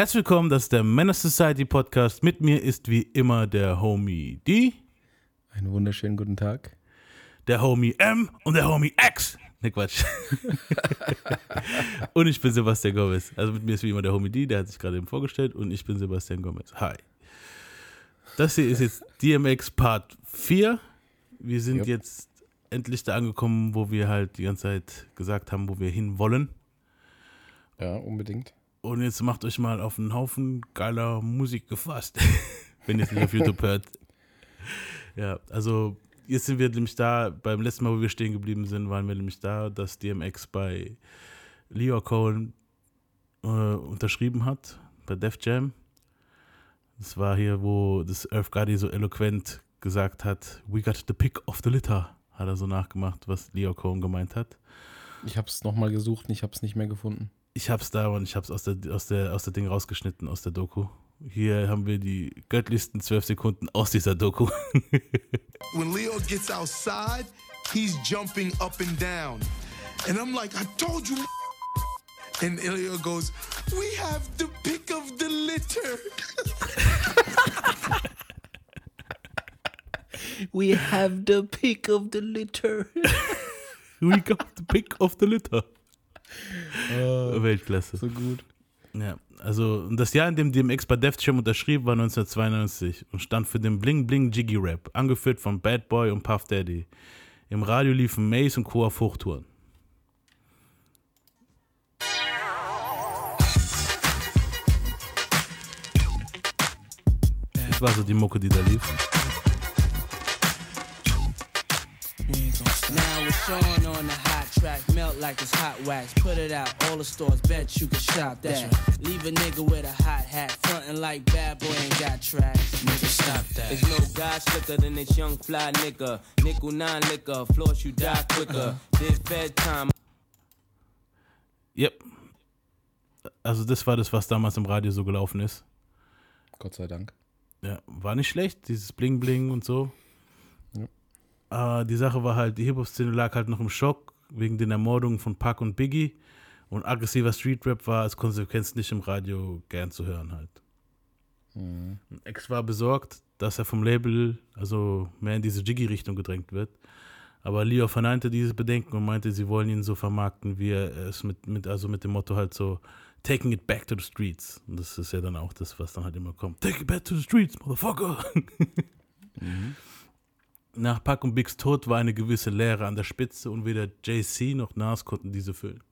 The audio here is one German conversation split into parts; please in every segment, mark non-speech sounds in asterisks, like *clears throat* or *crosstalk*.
Herzlich willkommen, das ist der Menace Society Podcast. Mit mir ist wie immer der Homie D, Einen wunderschönen guten Tag. der Homie M und der Homie X. Ne Quatsch. *laughs* und ich bin Sebastian Gomez. Also mit mir ist wie immer der Homie D, der hat sich gerade eben vorgestellt und ich bin Sebastian Gomez. Hi. Das hier ist jetzt DMX Part 4. Wir sind Yep. jetzt endlich da angekommen, wo wir halt die ganze Zeit gesagt haben, wo wir hin wollen. Ja, unbedingt. Und jetzt macht euch mal auf einen Haufen geiler Musik gefasst, *laughs* wenn ihr es nicht auf YouTube hört. Ja, also jetzt sind wir nämlich da, beim letzten Mal, wo wir stehen geblieben sind, waren wir nämlich da, dass DMX bei Leo Cohen äh, unterschrieben hat, bei Def Jam. Das war hier, wo das Earth Gotti so eloquent gesagt hat, we got the pick of the litter, hat er so nachgemacht, was Leo Cohen gemeint hat. Ich habe es nochmal gesucht und ich habe es nicht mehr gefunden. Ich hab's da und ich hab's aus der, aus der, aus der Ding rausgeschnitten, aus der Doku. Hier haben wir die göttlichsten zwölf Sekunden aus dieser Doku. *laughs* when Leo gets outside, he's jumping up and down. And I'm like, I told you. And Leo goes, We have the pick of the litter. *laughs* We have the pick of the litter. *laughs* We got the pick of the litter. Weltklasse. So gut. Ja, also das Jahr, in dem DMX bei Def Jam unterschrieb, war 1992 und stand für den Bling Bling Jiggy Rap, angeführt von Bad Boy und Puff Daddy. Im Radio liefen Mace und Co. auf Hochtouren. Das war so die Mucke, die da lief. Now it's Sean on the hot track, melt like it's hot wax. Put it out, all the stores, bet you can shop that. Leave a nigga with a hot hat, frontin' like bad boy ain't got tracks. Nigga, stop that. There's no guy slicker than this young fly nigga. Nickel nine liquor, floss you die quicker. Did fed time. Yep. Also das war das, was damals im Radio so gelaufen ist. Gott sei Dank. Ja, war nicht schlecht, dieses Bling Bling und so. Äh, die Sache war halt, die Hip-Hop-Szene lag halt noch im Schock wegen den Ermordungen von Pac und Biggie und aggressiver Street-Rap war als Konsequenz nicht im Radio gern zu hören halt. Und Ex war besorgt, dass er vom Label also mehr in diese Jiggy-Richtung gedrängt wird. Aber Leo verneinte diese Bedenken und meinte, sie wollen ihn so vermarkten, wie er es mit, mit, also mit dem Motto halt so, taking it back to the streets. Und das ist ja dann auch das, was dann halt immer kommt. Take it back to the streets, motherfucker. *laughs* Nach Pac und Bigs Tod war eine gewisse Leere an der Spitze und weder JC noch Nas konnten diese füllen.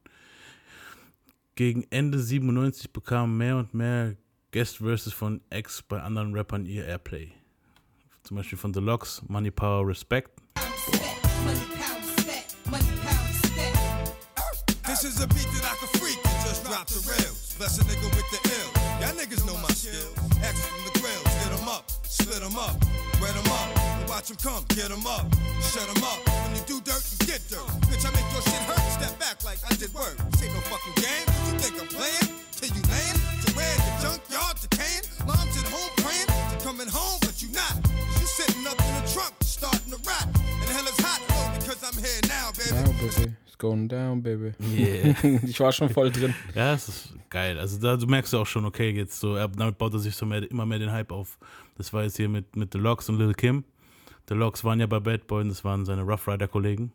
Gegen Ende 97 bekamen mehr und mehr Guest Verses von X bei anderen Rappern ihr Airplay. Zum Beispiel von The Locks, Money Power Respect. This 'em up, split 'em up. And watch 'em come, get 'em up, shut 'em up. When you do dirt, you get dirt. Bitch, I make your shit hurt. Step back like I did work. This ain't no fucking game. You think I'm playing? Till you laying? To where the junkyard? Mom's at home praying. To coming home, but you not. You sitting up in the trunk, starting to rap. And hell is hot, though, because I'm here now, baby. Now, baby. Going down, baby. Yeah. *laughs* ich war schon voll drin. Ja, es ist geil. Also da du merkst du auch schon, okay, jetzt so, damit baut er sich so mehr, immer mehr den Hype auf. Das war jetzt hier mit, mit The Locks und Lil Kim. The Locks waren ja bei Bad Boy und das waren seine Rough Rider-Kollegen.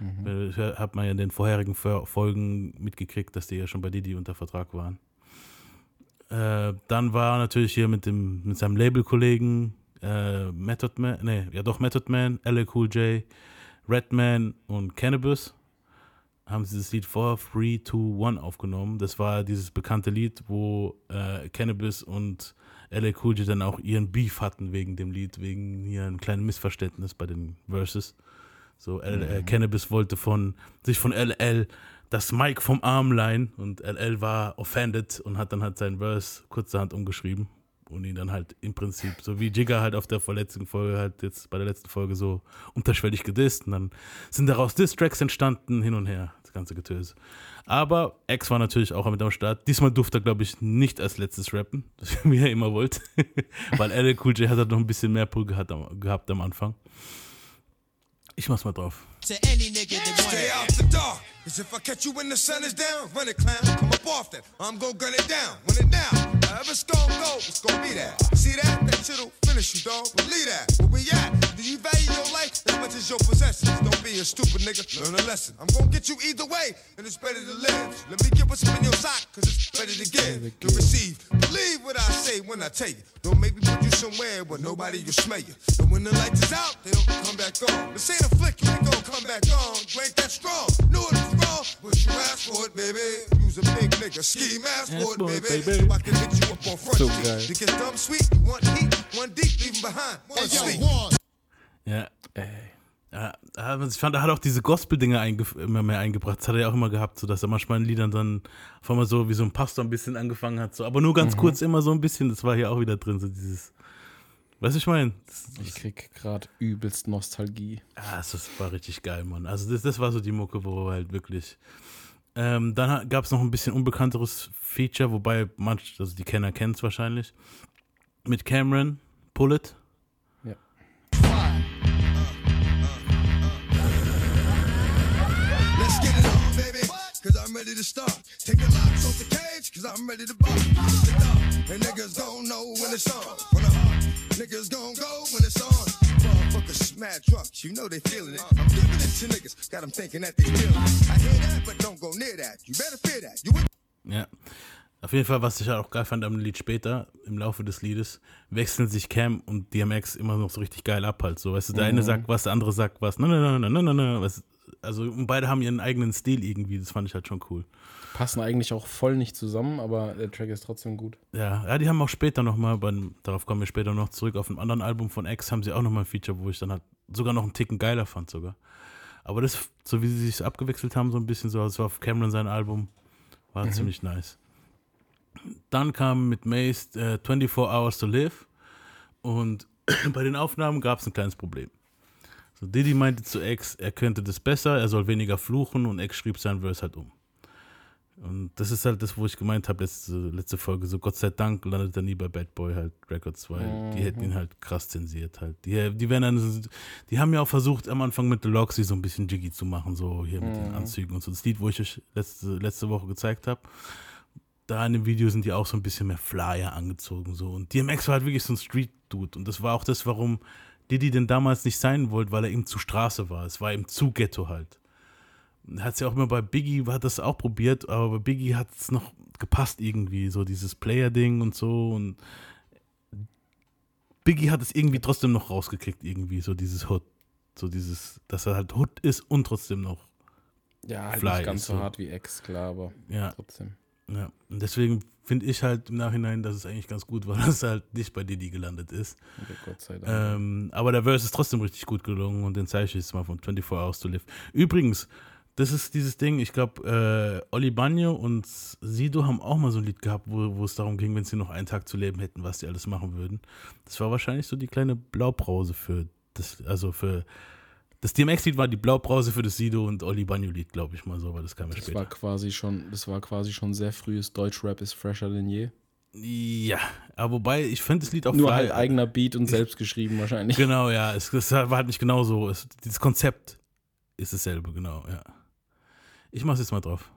Äh, Hat man ja in den vorherigen Folgen mitgekriegt, dass die ja schon bei Didi unter Vertrag waren. Äh, dann war er natürlich hier mit, dem, mit seinem Label-Kollegen äh, Method Man, nee, ja doch Method Man, LA Cool J, Redman und Cannabis haben sie das Lied 4, 3, 2, 1 aufgenommen. Das war dieses bekannte Lied, wo äh, Cannabis und LA Cool J dann auch ihren Beef hatten wegen dem Lied, wegen hier einem kleinen Missverständnis bei den Verses. So, L äh, Cannabis wollte von sich von LL das Mic vom Arm leihen und LL war offended und hat dann halt seinen Verse kurzerhand umgeschrieben und ihn dann halt im Prinzip, so wie Jigger halt auf der vorletzten Folge halt jetzt bei der letzten Folge so unterschwellig gedisst und dann sind daraus Diss-Tracks entstanden, hin und her, das ganze Getöse. Aber X war natürlich auch mit am Start. Diesmal durfte er, glaube ich, nicht als letztes rappen, *laughs* wie er immer wollte, *laughs* weil LL Cool J hat halt noch ein bisschen mehr Pull gehabt am, gehabt am Anfang. Ich mach's mal drauf. To any nigga that want Stay it. out the dark. Cause if I catch you when the sun is down, run it, clown. Come up off that. I'm gonna gun it down. Run it down. Wherever it's gonna go, it's gonna be that. See that? That shit'll finish you, dog. Believe that. Where we at? Do you value your life as much as your possessions? Don't be a stupid nigga. Learn a lesson. I'm gonna get you either way, and it's better to live. Let me give what's up in your sock, cause it's better to give than receive. Believe what I say when I tell you. Don't make me put you somewhere where nobody will smell you. And when the lights is out, they don't come back on. This ain't a flick, you ain't gon' come back on. You ain't that strong. Knew it wrong, but you asked for it, baby. You's a big nigga. Ski mask for it, for it, baby. baby. So I can hit you up on front So geil. You get dumb sweet, you want heat, one deep, leave 'em behind. One sweet. Ja. Ey. Ja, ich fand, er hat auch diese Gospel-Dinge immer mehr eingebracht. Das hat er ja auch immer gehabt, so dass er manchmal in Liedern dann auf einmal so wie so ein Pastor ein bisschen angefangen hat. So. Aber nur ganz kurz immer so ein bisschen. Das war hier auch wieder drin, so dieses. Weißt du, ich meine? Ich krieg gerade übelst Nostalgie. ah, das war richtig geil, Mann. Also, das, das war so die Mucke, wo er halt wirklich. Ähm, dann gab es noch ein bisschen unbekannteres Feature, wobei manch, also die Kenner kennen es wahrscheinlich. Mit Cameron, Pull It. Ja. Let's get it on, baby. Cause I'm ready to start. Take the locks off the cage, cause I'm ready to bust. And niggas gon' know when it's on. When the heart, niggas gon' go when it's on. Motherfuckers mad trucks, you know they feeling it. I'm giving it to niggas, got them thinking that they feeling it. I hear that, but don't go near that. You better fear that. You Ja. Auf jeden Fall, was ich halt auch geil fand am Lied später, im Laufe des Liedes, wechseln sich Cam und DMX immer noch so richtig geil ab halt. So, weißt du, der eine sagt was, der andere sagt was. Na, na, na, na, na, na. Was, also, und beide haben ihren eigenen Stil irgendwie. Das fand ich halt schon cool. Passen eigentlich auch voll nicht zusammen, aber der Track ist trotzdem gut. Ja, ja, die haben auch später nochmal, darauf kommen wir später noch zurück, auf einem anderen Album von X haben sie auch nochmal ein Feature, wo ich dann halt sogar noch einen Ticken geiler fand sogar. Aber das, so wie sie sich abgewechselt haben, so ein bisschen so, das war auf Cameron sein Album, war ziemlich nice. Dann kam mit Mace äh, 24 Hours to Live und *clears throat* bei den Aufnahmen gab es ein kleines Problem. So, Diddy meinte zu X, er könnte das besser, er soll weniger fluchen und X schrieb sein Verse halt um. Und das ist halt das, wo ich gemeint habe, letzte, letzte Folge, so Gott sei Dank landet er nie bei Bad Boy halt Records, weil die hätten ihn halt krass zensiert halt. Die, die werden dann, die haben ja auch versucht, am Anfang mit The Loxy so ein bisschen jiggy zu machen, so hier mit den Anzügen und so. Das Lied, wo ich euch letzte, letzte Woche gezeigt habe, da in dem Video sind die auch so ein bisschen mehr Flyer angezogen so. Und DMX war halt wirklich so ein Street-Dude und das war auch das, warum Diddy denn damals nicht sein wollte, weil er ihm zu Straße war. Es war ihm zu Ghetto halt. Hat es ja auch immer bei Biggie, hat das auch probiert, aber bei Biggie hat es noch gepasst irgendwie, so dieses Player-Ding und so. Und Biggie hat es irgendwie trotzdem noch rausgekriegt, irgendwie, so dieses Hood. So dieses, dass er halt Hood ist und trotzdem noch, Ja, halt Fly nicht ganz so hart wie X, klar, aber ja. trotzdem. Ja, und deswegen finde ich halt im Nachhinein, dass es eigentlich ganz gut war, *laughs* dass er halt nicht bei Diddy gelandet ist. Ja, Gott sei Dank. Ähm, aber der Verse ist trotzdem richtig gut gelungen und den zeige ich jetzt mal von 24 Hours to Live. Übrigens, das ist dieses Ding, ich glaube, äh, Oli Bagno und Sido haben auch mal so ein Lied gehabt, wo, wo es darum ging, wenn sie noch einen Tag zu leben hätten, was die alles machen würden. Das war wahrscheinlich so die kleine Blaupause für das, also für das DMX-Lied war die Blaupause für das Sido und Oli Bagno-Lied, glaube ich mal so, weil das kam ja das später. war quasi schon, das war quasi schon sehr frühes Deutschrap ist fresher denn je. Ja, aber wobei, ich finde das Lied auch Nur fly- halt eigener Beat und selbst geschrieben wahrscheinlich. Genau, ja, es, es war halt nicht genau so. Es, dieses Konzept ist dasselbe, genau, ja. Ich mach's jetzt mal drauf.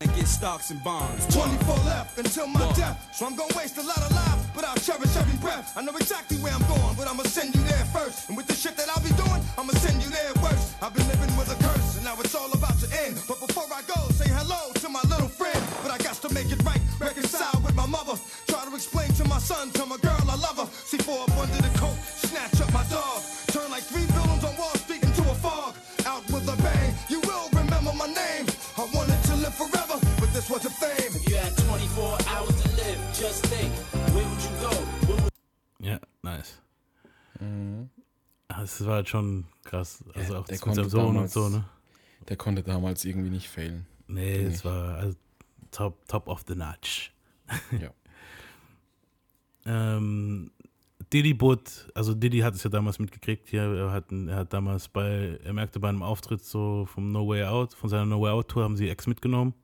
And get stocks and bonds. 24 left until my death. So I'm gonna waste a lot of lives, but I'll cherish every breath. I know exactly where I'm going, but I'ma send you there first. And with the shit that I'll be doing, I'ma send you there worse. I've been living with a curse, and now it's all about to end. But before I go, say hello to my little friend. But I got to make it right, reconcile with my mother. Try to explain to my son, tell my girl I love her. See four up under the coat, snatch up my dog. Nice. Ah, Das war halt schon krass. Also auch der das mit seinem Sohn und damals- so, ne? Der konnte damals irgendwie nicht fehlen. Nee, es war also top, top of the notch. Ja. *laughs* Ähm, Diddy Boot, also Diddy hat es ja damals mitgekriegt hier, er hat, er hat damals bei, er merkte bei einem Auftritt so vom No Way Out, von seiner No Way Out Tour haben sie X mitgenommen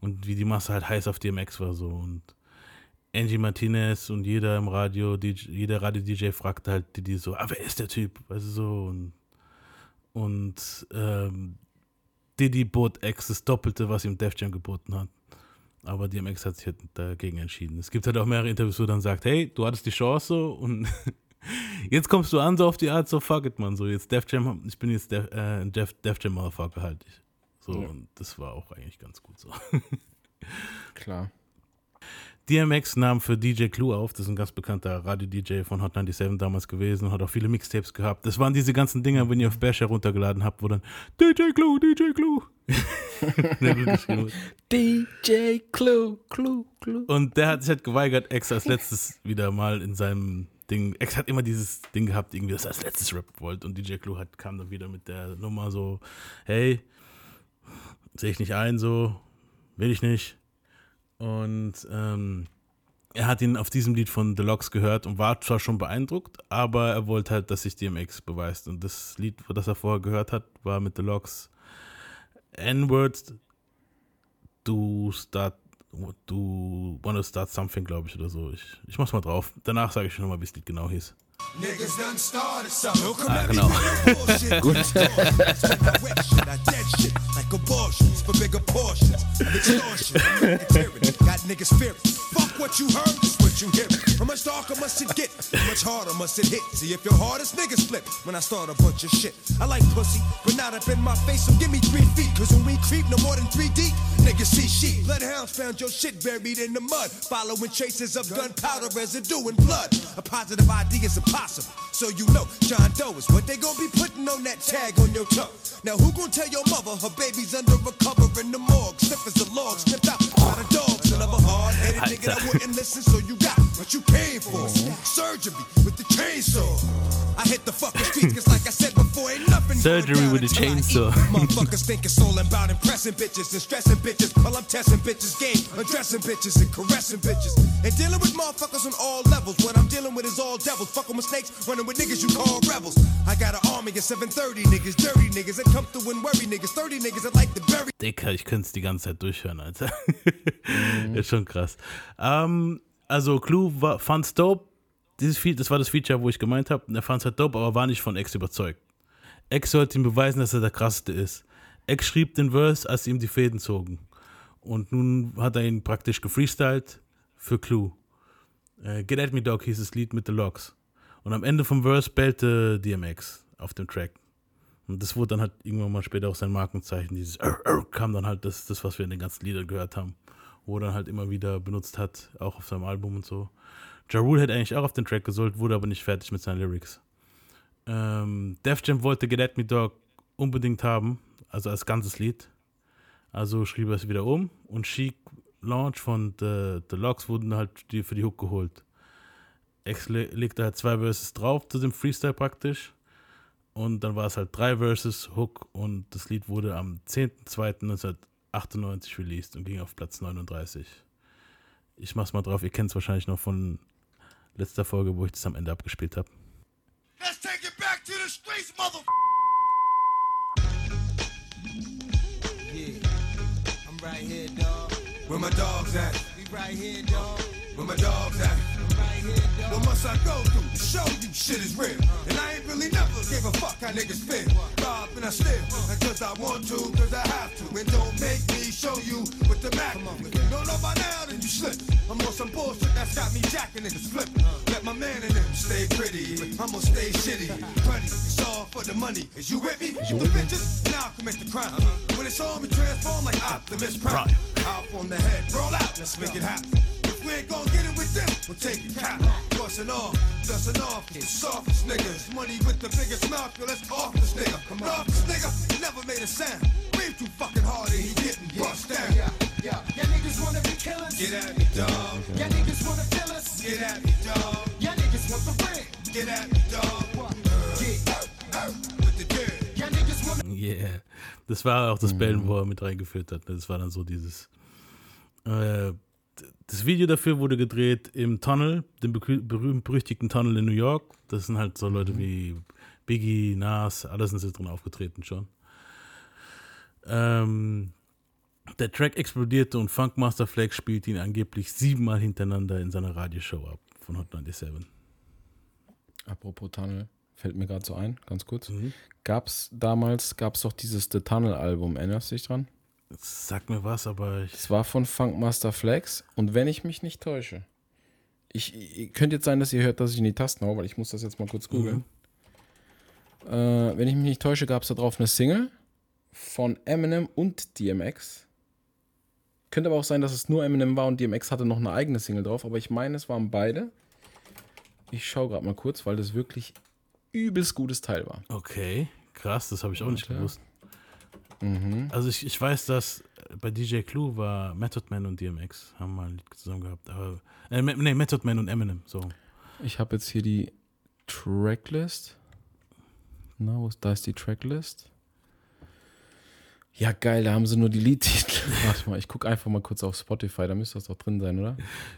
und wie die Masse halt heiß auf DMX war so und Angie Martinez und jeder im Radio, DJ, jeder Radio-DJ fragte halt Diddy so, ah, wer ist der Typ, weißt du so und, und ähm, Diddy bot X das Doppelte, was ihm Def Jam geboten hat. Aber DMX hat sich halt dagegen entschieden. Es gibt halt auch mehrere Interviews, wo dann sagt, hey, du hattest die Chance und *laughs* Jetzt kommst du an, so auf die Art, so fuck it, man. So, jetzt Def Jam, ich bin jetzt Def, äh, Def, Def Jam Motherfucker halt. Ich. So, Ja. und das war auch eigentlich ganz gut so. *laughs* Klar. DMX nahm für DJ Clue auf, das ist ein ganz bekannter Radio-DJ von Hot 97 damals gewesen und hat auch viele Mixtapes gehabt. Das waren diese ganzen Dinger, wenn ihr auf Bash heruntergeladen habt, wo dann DJ Clue, DJ Clue. DJ Clue, Clue, Clue. und der hat sich halt geweigert, X als letztes wieder mal in seinem Ding. X hat immer dieses Ding gehabt, irgendwie, dass er als letztes rappen wollte. Und DJ Clue hat, kam dann wieder mit der Nummer so: Hey, sehe ich nicht ein, so, will ich nicht. Und ähm, er hat ihn auf diesem Lied von Deluxe gehört und war zwar schon beeindruckt, aber er wollte halt, dass sich DMX beweist. Und das Lied, das er vorher gehört hat, war mit Deluxe N-Words, du start, du wanna start something, glaube ich, oder so. Ich, ich mach's mal drauf. Danach sage ich schon nochmal, wie das Lied genau hieß. Niggas done started something. I don't shit. Like abortions for bigger portions. Got niggas fear. Fuck what you heard, what you hear. How much darker must it get? How much harder must it hit? See if your hardest niggas flip when I start a bunch of shit. I like pussy, but not up in my face, so give me three feet. Cause when we creep no more than three deep, niggas see sheep. Bloodhounds found your shit buried in the mud. Following traces of gunpowder residue and blood. A positive ID is a positive possible. So you know, John Doe is what they gonna be putting on that tag on your tongue. Now who gonna tell your mother her baby's under a cover in the morgue? Sniff as a log, snipped out by the dogs. Another hard-headed nigga that wouldn't listen, so you got what you came for. Surgery with the chainsaw. I hit the fucking streets, cause like I said before, ain't nothing Surgery with the chainsaw. *laughs* Motherfuckers think it's all about impressing bitches and stressing bitches. While I'm testing bitches' game, addressing bitches and caressing bitches. And dealing with motherfuckers on all levels. What I'm dealing with is all devils. Fucking with snakes, running with niggas you call rebels. I got an army of 730 niggas, dirty niggas that come through and worry niggas. 30 niggas that like to bury. Dicker, ich könnte es die ganze Zeit durchhören, Alter. *laughs* Ist schon krass. Ähm, also, Clue war, fand's dope. Dieses das war das Feature, wo ich gemeint habe, er fand's halt dope, aber war nicht von X überzeugt. X sollte ihm beweisen, dass er der krasseste ist. X schrieb den Verse, als ihm die Fäden zogen. Und nun hat er ihn praktisch gefreestylt für Clue. Äh, Get at me, Dog hieß das Lied mit The Locks. Und am Ende vom Verse bellte DMX auf dem Track. Und das wurde dann halt irgendwann mal später auch sein Markenzeichen. Dieses Arr, Arr, kam dann halt das, das, was wir in den ganzen Liedern gehört haben. Wo er dann halt immer wieder benutzt hat, auch auf seinem Album und so. Ja Rule hätte eigentlich auch auf den Track gesollt, wurde aber nicht fertig mit seinen Lyrics. Ähm, Def Jam wollte Get At Me Dog unbedingt haben, also als ganzes Lied. Also schrieb er es wieder um und Chic Launch von The, The Locks wurden halt für die Hook geholt. X le legte halt zwei Verses drauf zu dem Freestyle praktisch. Und dann war es halt drei Verses, Hook und das Lied wurde am 10.02.1998 released und ging auf Platz 39. Ich mach's mal drauf, ihr kennt es wahrscheinlich noch von letzter Folge, wo ich das am Ende abgespielt habe. Let's take it back to the streets, mother. Yeah, I'm right here, dog. Where my dogs at? We right here, dog. Where my dogs at? What must I go through to show you shit is real? And I ain't really never gave a fuck how niggas feel. Rob and I steal, and cause I want to, cause I have to. And don't make me show you what the Mac do. If you don't know by now, then you slip. I'm on some bullshit that's got me jacking niggas flipping. Let my man in them stay pretty, but I'ma stay shitty. Buddy, it's all for the money. Is you with me? the bitches, now commit the crime. When it's on me, transform like Optimus Prime. Out on the head, roll out, let's make it happen. If we ain't gon' get it with them, we'll take it cap. Bustin' off, dustin' off, the softest niggas. Money with the biggest mouth, yo, let's off this nigga. Come on, this nigga never made a sound. Breathe too fucking hard and he getting bust down. Yeah, yeah. Y'all niggas wanna be killers. Get at me, dog. Y'all niggas wanna kill us. Get at me, dog. Y'all niggas want the ring. Get at me, dog. Yeah. With the dirt. Yeah. Das war auch das Bellen, wo er mit reingeführt hat. Das war dann so dieses. Äh, das Video dafür wurde gedreht im Tunnel, dem berüh- berühmt-berüchtigten Tunnel in New York. Das sind halt so Leute wie Biggie, Nas, alles sind sie drin aufgetreten schon. Ähm, der Track explodierte und Funkmaster Flex spielte ihn angeblich siebenmal hintereinander in seiner Radioshow ab von Hot 97. Apropos Tunnel, fällt mir gerade so ein, ganz kurz. Mhm. Gab's damals, gab's doch dieses The Tunnel Album, erinnerst du dich dran? Sag mir was, aber ich. Es war von Funkmaster Flex und wenn ich mich nicht täusche, Ich, ich könnte jetzt sein, dass ihr hört, dass ich in die Tasten hau, weil ich muss das jetzt mal kurz googeln. Äh, wenn ich mich nicht täusche, gab es da drauf eine Single von Eminem und DMX. Könnte aber auch sein, dass es nur Eminem war und DMX hatte noch eine eigene Single drauf, aber ich meine, es waren beide. Ich schaue gerade mal kurz, weil das wirklich übelst gutes Teil war. Okay, krass, das habe ich auch nicht Warte. gewusst. Mhm. Also ich, ich weiß, dass bei DJ Clue war Method Man und DMX haben mal ein Lied zusammen gehabt. Aber, äh, nee, Method Man und Eminem, so. Ich habe jetzt hier die Tracklist. Na, wo ist, da ist die Tracklist. Ja, geil, da haben sie nur die Liedtitel. *laughs* Warte mal, ich gucke einfach mal kurz auf Spotify, da müsste das doch drin sein, oder?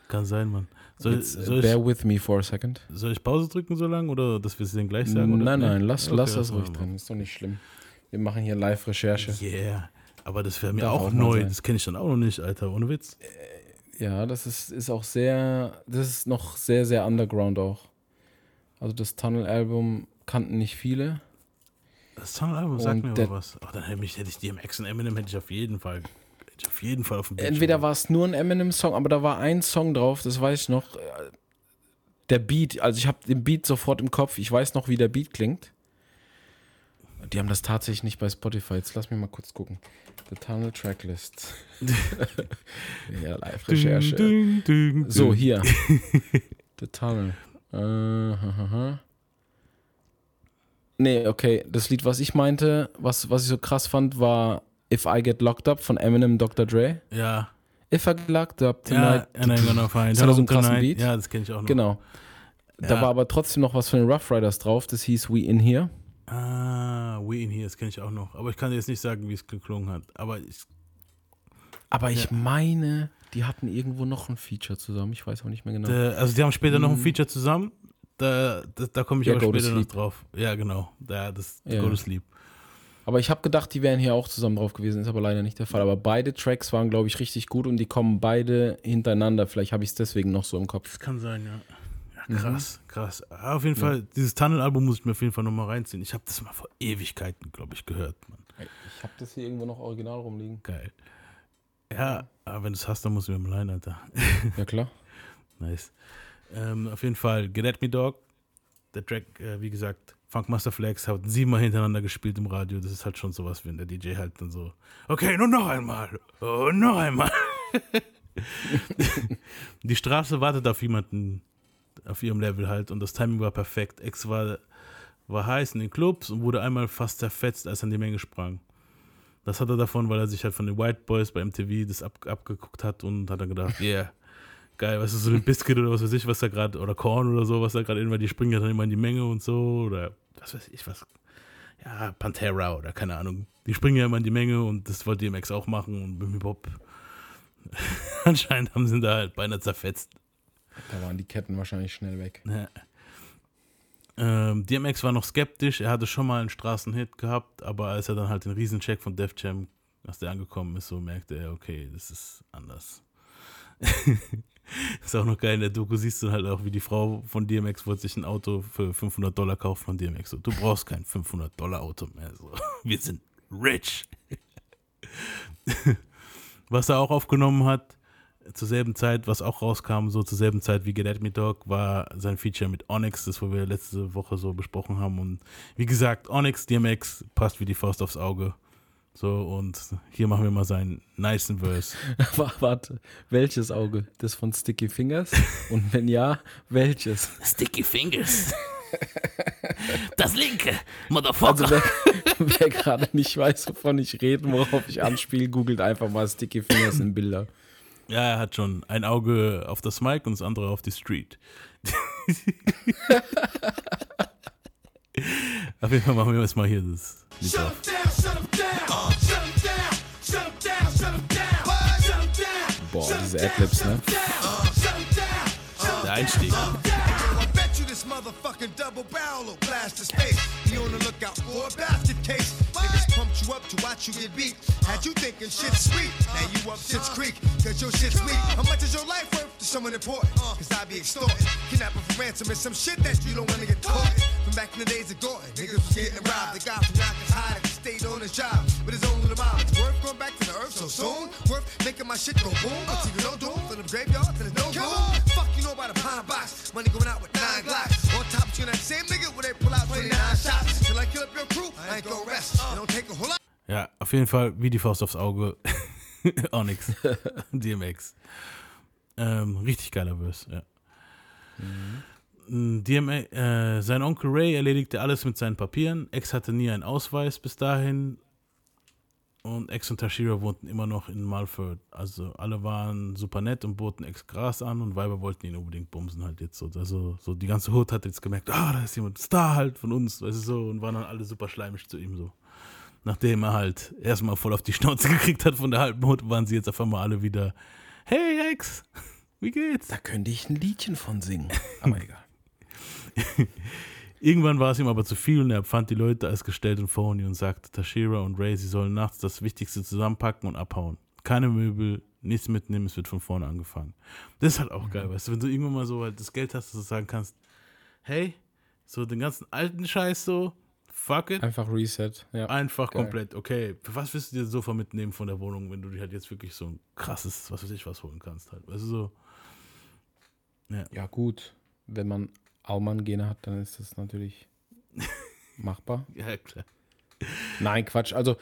Kann sein, Mann. Soll, äh, soll, ich, bear with me for a second. soll ich Pause drücken so lange oder dass wir es denen gleich sagen? Oder? nein, Nee? nein, lass, Okay, lass das ruhig drin, ist doch nicht schlimm. Wir machen hier Live-Recherche. Yeah. Aber das wäre mir Darf auch, auch neu. sein. Das kenne ich dann auch noch nicht, Alter. Ohne Witz. Ja, das ist, ist auch sehr, das ist noch sehr, sehr underground auch. Also das Tunnel-Album kannten nicht viele. Das Song-Album sagt mir der- aber was. Ach, dann hätte ich, hätte ich DMX und Eminem hätte ich auf jeden Fall, hätte ich auf jeden Fall auf dem Bildschirm. Entweder war es nur ein Eminem-Song, aber da war ein Song drauf, das weiß ich noch. äh, Der Beat, also ich habe den Beat sofort im Kopf, ich weiß noch, wie der Beat klingt. Die haben das tatsächlich nicht bei Spotify. Jetzt lass mich mal kurz gucken. The Tunnel Tracklist. *laughs* ja, Live-Recherche. Ding, ding, ding, So, hier. *laughs* The Tunnel. Äh, ha, ha, ha. Nee, okay. Das Lied, was ich meinte, was, was ich so krass fand, war If I Get Locked Up von Eminem Dr. Dre. Ja, If I Get Locked Up ja, Tonight. and I'm gonna find Das hat so einen krassen tonight. Beat. Ja, das kenne ich auch noch. Genau. Da Ja. war aber trotzdem noch was von den Rough Riders drauf. Das hieß We In Here. Ah, We In Here, das kenne ich auch noch. Aber ich kann dir jetzt nicht sagen, wie es geklungen hat. Aber ich, Aber ich meine, die hatten irgendwo noch ein Feature zusammen. Ich weiß auch nicht mehr genau. äh, also die haben später noch ein Feature zusammen. Da, da, da komme ich Ja, aber Go später noch drauf. Ja, genau. Da, das Ja. Go to Sleep. Aber ich habe gedacht, die wären hier auch zusammen drauf gewesen. Ist aber leider nicht der Fall. Aber beide Tracks waren, glaube ich, richtig gut und die kommen beide hintereinander. Vielleicht habe ich es deswegen noch so im Kopf. Das kann sein, ja. Mhm. Ja, krass, krass. Aber auf jeden Fall, dieses Tunnel-Album muss ich mir auf jeden Fall nochmal reinziehen. Ich habe das mal vor Ewigkeiten, glaube ich, gehört. Mann. Ich habe das hier irgendwo noch original rumliegen. Geil. Ja, aber wenn du es hast, dann musst du mir mal leihen, Alter. *laughs* Ja, klar. Nice. Ähm, auf jeden Fall, Get At Me Dog. Der Track, äh, wie gesagt, Funkmaster Flex hat siebenmal hintereinander gespielt im Radio. Das ist halt schon sowas, wenn der DJ halt dann so, okay, nur noch einmal. Oh, noch einmal. *laughs* Die Straße wartet auf jemanden auf ihrem Level halt und das Timing war perfekt. Ex war, war heiß in den Clubs und wurde einmal fast zerfetzt, als er an die Menge sprang. Das hat er davon, weil er sich halt von den White Boys bei MTV das ab, abgeguckt hat und hat dann gedacht, *laughs* yeah, geil, was ist so ein Biscuit oder was weiß ich, was da gerade, oder Korn oder so, was da gerade immer, die springen ja dann immer in die Menge und so, oder was weiß ich, was, ja, Pantera oder keine Ahnung. Die springen ja immer in die Menge und das wollte DMX auch machen und beim Hip-Hop *laughs* anscheinend haben sie ihn da halt beinahe zerfetzt. Da waren die Ketten wahrscheinlich schnell weg. Ja. Ähm, DMX war noch skeptisch, er hatte schon mal einen Straßenhit gehabt, aber als er dann halt den Riesencheck von Def Jam, als der angekommen ist, so merkte er, okay, das ist anders. *laughs* ist auch noch geil, in der Doku siehst du halt auch, wie die Frau von DMX wollte sich ein Auto für 500 Dollar kaufen von DMX. So, du brauchst kein 500 Dollar Auto mehr. So, *laughs* wir sind rich. *laughs* was er auch aufgenommen hat, zur selben Zeit, was auch rauskam, so zur selben Zeit wie Get At Me Dog, war sein Feature mit Onyx, das wo wir letzte Woche so besprochen haben. Und wie gesagt, Onyx, DMX passt wie die Faust aufs Auge. So, und hier machen wir mal seinen nicen Verse. *laughs* Wa- Warte, welches Auge? Das von Sticky Fingers? *laughs* Und wenn ja, welches? Sticky Fingers. *laughs* Das linke, Motherfucker. Also wer, wer gerade nicht weiß, wovon ich rede, worauf ich anspiele, googelt einfach mal Sticky Fingers in Bilder. Ja, er hat schon ein Auge auf das Mic und das andere auf die Street. *laughs* auf jeden Fall machen wir jetzt mal hier das Lied Shut auf. him down, shut him down, shut him down, shut him down, shut him down, shut him down. Boah, diese Adlibs, ne? Der Einstieg. I bet you this motherfucking double barrel blast the space. Be on the lookout for a basket case. Niggas pumped you up to watch you get beat. Had you thinking shit's sweet. Now you up shit's creek, cause your shit's weak. How much is your life worth to someone important? Uh, cause I be extorted. Kidnapping for ransom is some shit that you don't wanna get caught. From back in the days of Gordon, niggas was getting robbed. The guy from Yonkers high that stayed on his job. But his own little mile. It's worth going back to the earth so soon. Worth making my shit go boom. But you no doom from the graveyard to the no room. Fuck you know about a pine rocks, money going out with Ja, auf jeden Fall wie die Faust aufs Auge. *laughs* Onyx. *laughs* DMX. Ähm, richtig geiler Verse, ja. Mhm. DMX, äh, sein Onkel Ray erledigte alles mit seinen Papieren. Ex hatte nie einen Ausweis bis dahin. Und Ex und Tashira wohnten immer noch in Malford. Also alle waren super nett und boten Ex Gras an und Weiber wollten ihn unbedingt bumsen halt jetzt so. Also so die ganze Hood hat jetzt gemerkt, ah, da ist jemand Star halt von uns, weißt du so, und waren dann alle super schleimig zu ihm so. Nachdem er halt erstmal voll auf die Schnauze *laughs* gekriegt hat von der halben Hut, waren sie jetzt auf einmal alle wieder, hey Ex, wie geht's? Da könnte ich ein Liedchen von singen. Aber *laughs* egal. Irgendwann war es ihm aber zu viel und er empfand die Leute als gestellt und phony und sagte Tashira und Ray, sie sollen nachts das Wichtigste zusammenpacken und abhauen. Keine Möbel, nichts mitnehmen, es wird von vorne angefangen. Das ist halt auch geil, weißt du, wenn du irgendwann mal so halt das Geld hast, dass du sagen kannst, hey, so den ganzen alten Scheiß so, fuck it, Einfach Reset. Ja. einfach Geil. komplett, okay, für was willst du dir Sofa mitnehmen von der Wohnung, wenn du dir halt jetzt wirklich so ein krasses, was weiß ich, was holen kannst halt, weißt du, so. ja, gut. Wenn man Aumann-Gene hat, dann ist das natürlich *laughs* machbar. Ja, klar. Nein, Quatsch. Also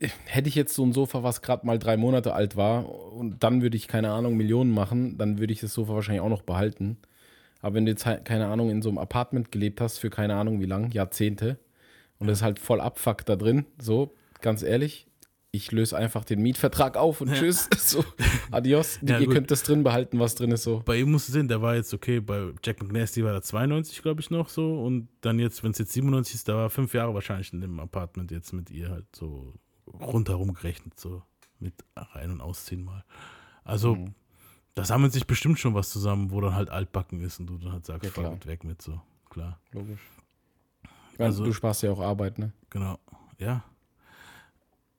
äh, hätte ich jetzt so ein Sofa, was gerade mal drei Monate alt war und dann würde ich, keine Ahnung, Millionen machen, dann würde ich das Sofa wahrscheinlich auch noch behalten. Aber wenn du jetzt halt, keine Ahnung, in so einem Apartment gelebt hast für keine Ahnung wie lang, Jahrzehnte, und das ist halt voll Abfuck da drin, so, ganz ehrlich, ich löse einfach den Mietvertrag auf und tschüss. *laughs* So, adios. Ja, Ihr könnt das drin behalten, was drin ist so. Bei ihm musst du sehen, der war jetzt okay, bei Jack McNasty war er 92, glaube ich, noch so. Und dann jetzt, wenn es jetzt 97 ist, da war fünf Jahre wahrscheinlich in dem Apartment jetzt mit ihr halt so rundherum gerechnet, so mit Rein- und Ausziehen mal. Also, Mhm. da sammelt sich bestimmt schon was zusammen, wo dann halt altbacken ist und du dann halt sagst, Ja, it, weg mit so. Klar, Logisch. Ich meine, Also- du sparst ja auch Arbeit, ne? genau. Ja.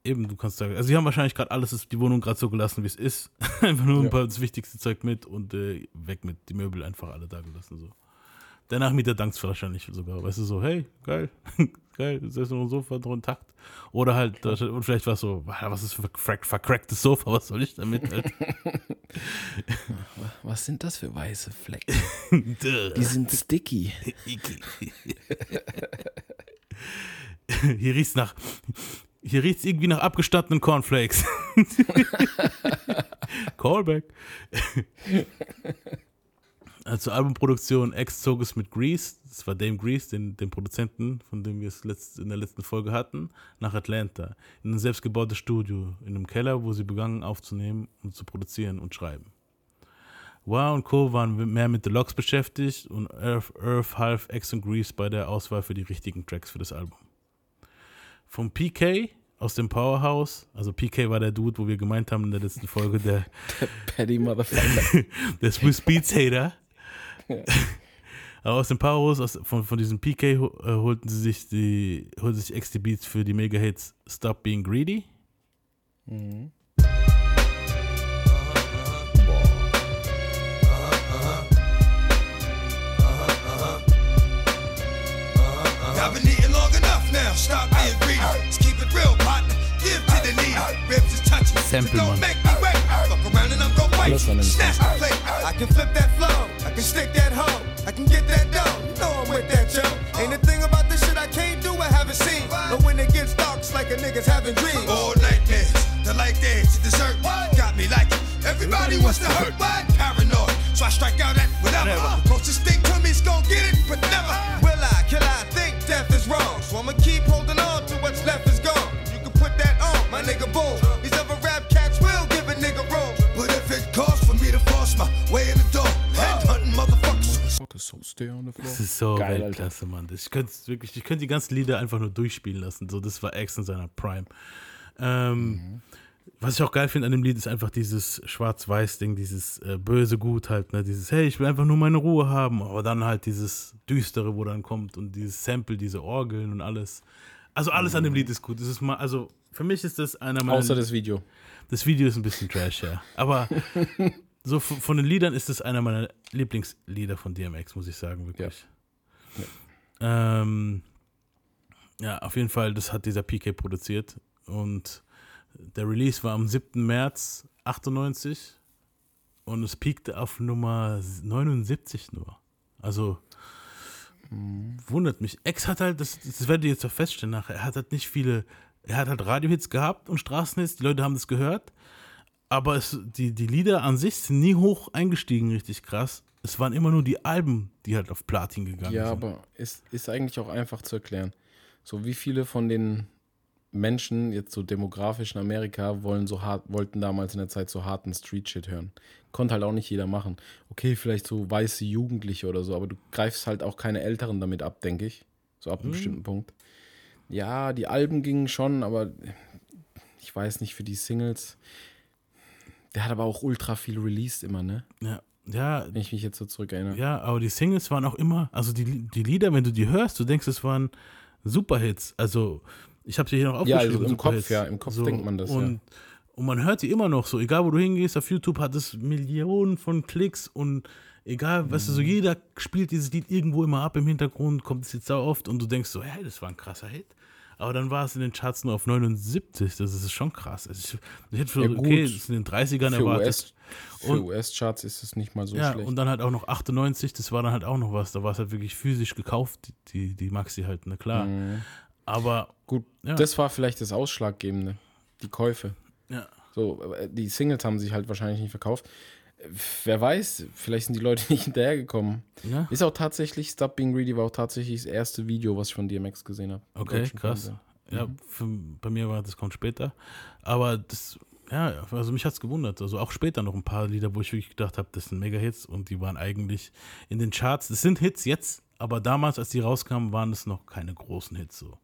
Eben, du kannst sagen, also sie haben wahrscheinlich gerade alles, die Wohnung gerade so gelassen, wie es ist. *laughs* einfach nur ein Ja. paar das wichtigste Zeug mit und äh, weg mit, die Möbel einfach alle da gelassen. So. Der Nachmieter dankt wahrscheinlich sogar, weißt du, so, hey, geil, *laughs* geil, ist das noch ein Sofa noch intakt? Oder halt, und vielleicht war es so, "Ah, was ist für vercrack, vercracktes Sofa, was soll ich damit? Halt? *laughs* Was sind das für weiße Flecken? Die sind sticky. Hier riecht's nach. Hier riecht's irgendwie nach abgestandenen Cornflakes. *laughs* Callback. *laughs* Also Albumproduktion X zog es mit Grease, das war Dame Grease, den, den Produzenten, von dem wir es letzt, in der letzten Folge hatten, nach Atlanta. In ein selbstgebautes Studio, in einem Keller, wo sie begannen aufzunehmen und zu produzieren und schreiben. Wow und Co. waren mehr mit Deluxe beschäftigt und Earth, Earth half X und Grease bei der Auswahl für die richtigen Tracks für das Album. Vom PK aus dem Powerhouse, also PK war der Dude, wo wir gemeint haben in der letzten Folge, der, *laughs* Paddy Motherfucker. *laughs* der Swiss Beats Hater. *laughs* Aber aus dem Powerhouse, aus, von, von diesem PK äh, holten sie sich die, holten sich die Beats für die Mega-Hits Stop Being Greedy. I've been eating long enough now. Stop Ribs is touching. Sample, don't make me wait. Fuck around and I'm gon' wait. Alles an dem Snatch the plate. I can flip that flow. I can stick that hoe. I can get that dough. You know I'm with that, Joe. Ain't a thing about this shit I can't do, I haven't seen. But when it gets dark, it's like a nigga's having dreams. All nightmares. The light dance, the dessert. Got me like it. Everybody wants to hurt. What? Paranoid. So I strike out at whatever. Closest thing to me's gon' get it, but never. Will I? Kill I think death is wrong. So I'ma keep holding boom. These other rap cats will give a nigga room. But if it costs for me to force my way in the door, headhunting motherfuckers. Das ist so Geil, Alter. Weltklasse, Mann. Das- Ich könnte wirklich, ich könnte die ganzen Lieder einfach nur durchspielen lassen. So, das war X in seiner Prime. Ähm, Was ich auch geil finde an dem Lied ist einfach dieses Schwarz-Weiß-Ding, dieses äh, böse Gut halt, ne? Dieses, hey, ich will einfach nur meine Ruhe haben, aber dann halt dieses Düstere, wo dann kommt und dieses Sample, diese Orgeln und alles. Also alles an dem Lied ist gut. Das ist mal, also für mich ist das einer meiner. Außer das Video. Das Video ist ein bisschen trash, ja. Aber *laughs* so von, den Liedern ist es einer meiner Lieblingslieder von DMX, muss ich sagen, wirklich. Ja. Ähm, ja, auf jeden Fall, das hat dieser PK produziert. Und der Release war am 7. März 98 und es peakte auf Nummer 79 nur. Also wundert mich. Ex hat halt, das, das werdet ihr jetzt auch feststellen nachher, er hat halt nicht viele, er hat halt Radiohits gehabt und Straßenhits, die Leute haben das gehört, aber es, die, die Lieder an sich sind nie hoch eingestiegen, richtig krass. Es waren immer nur die Alben, die halt auf Platin gegangen Ja, sind. aber ist, ist eigentlich auch einfach zu erklären. So wie viele von den Menschen jetzt so demografisch in Amerika wollen so hart, wollten damals in der Zeit so harten Street-Shit hören. Konnte halt auch nicht jeder machen. Okay, vielleicht so weiße Jugendliche oder so, aber du greifst halt auch keine Älteren damit ab, denke ich. So ab einem bestimmten Punkt. Ja, die Alben gingen schon, aber ich weiß nicht, für die Singles. Der hat aber auch ultra viel released immer, ne? Ja, ja, Wenn ich mich jetzt so zurückerinnere. Ja, aber die Singles waren auch immer, also die, die Lieder, wenn du die hörst, du denkst, es waren Superhits. Also, ich habe sie hier noch Ja, aufgeschrieben. also im Kopf, ja, im Kopf denkt man das, und, ja. Und man hört die immer noch so, egal wo du hingehst, auf YouTube hat es Millionen von Klicks und egal, weißt du, Mhm. so jeder spielt dieses Lied irgendwo immer ab im Hintergrund, kommt es jetzt sau oft und du denkst so, hey, das war ein krasser Hit. Aber dann war es in den Charts nur auf 79, das ist schon krass. Also ich, ich hätte für, Ja, okay, das ist in den 30ern Für erwartet. US für US-Charts ist es nicht mal so Ja, schlecht. und dann halt auch noch 98, das war dann halt auch noch was. Da war es halt wirklich physisch gekauft, die, die Maxi halt, na klar. Mhm. Aber, Gut, Ja. das war vielleicht das Ausschlaggebende. Die Käufe. ja, So, äh, die Singles haben sich halt wahrscheinlich nicht verkauft. Wer weiß, vielleicht sind die Leute *laughs* nicht hinterhergekommen. ja. Ist auch tatsächlich, Stop Being Greedy war auch tatsächlich das erste Video, was ich von DMX gesehen habe. Okay, krass. Ja, für, bei mir war das kommt später. Aber das, ja, also mich hat es gewundert. Also auch später noch ein paar Lieder, wo ich wirklich gedacht habe, das sind Mega-Hits und die waren eigentlich in den Charts. Das sind Hits jetzt, aber damals, als die rauskamen, waren es noch keine großen Hits so.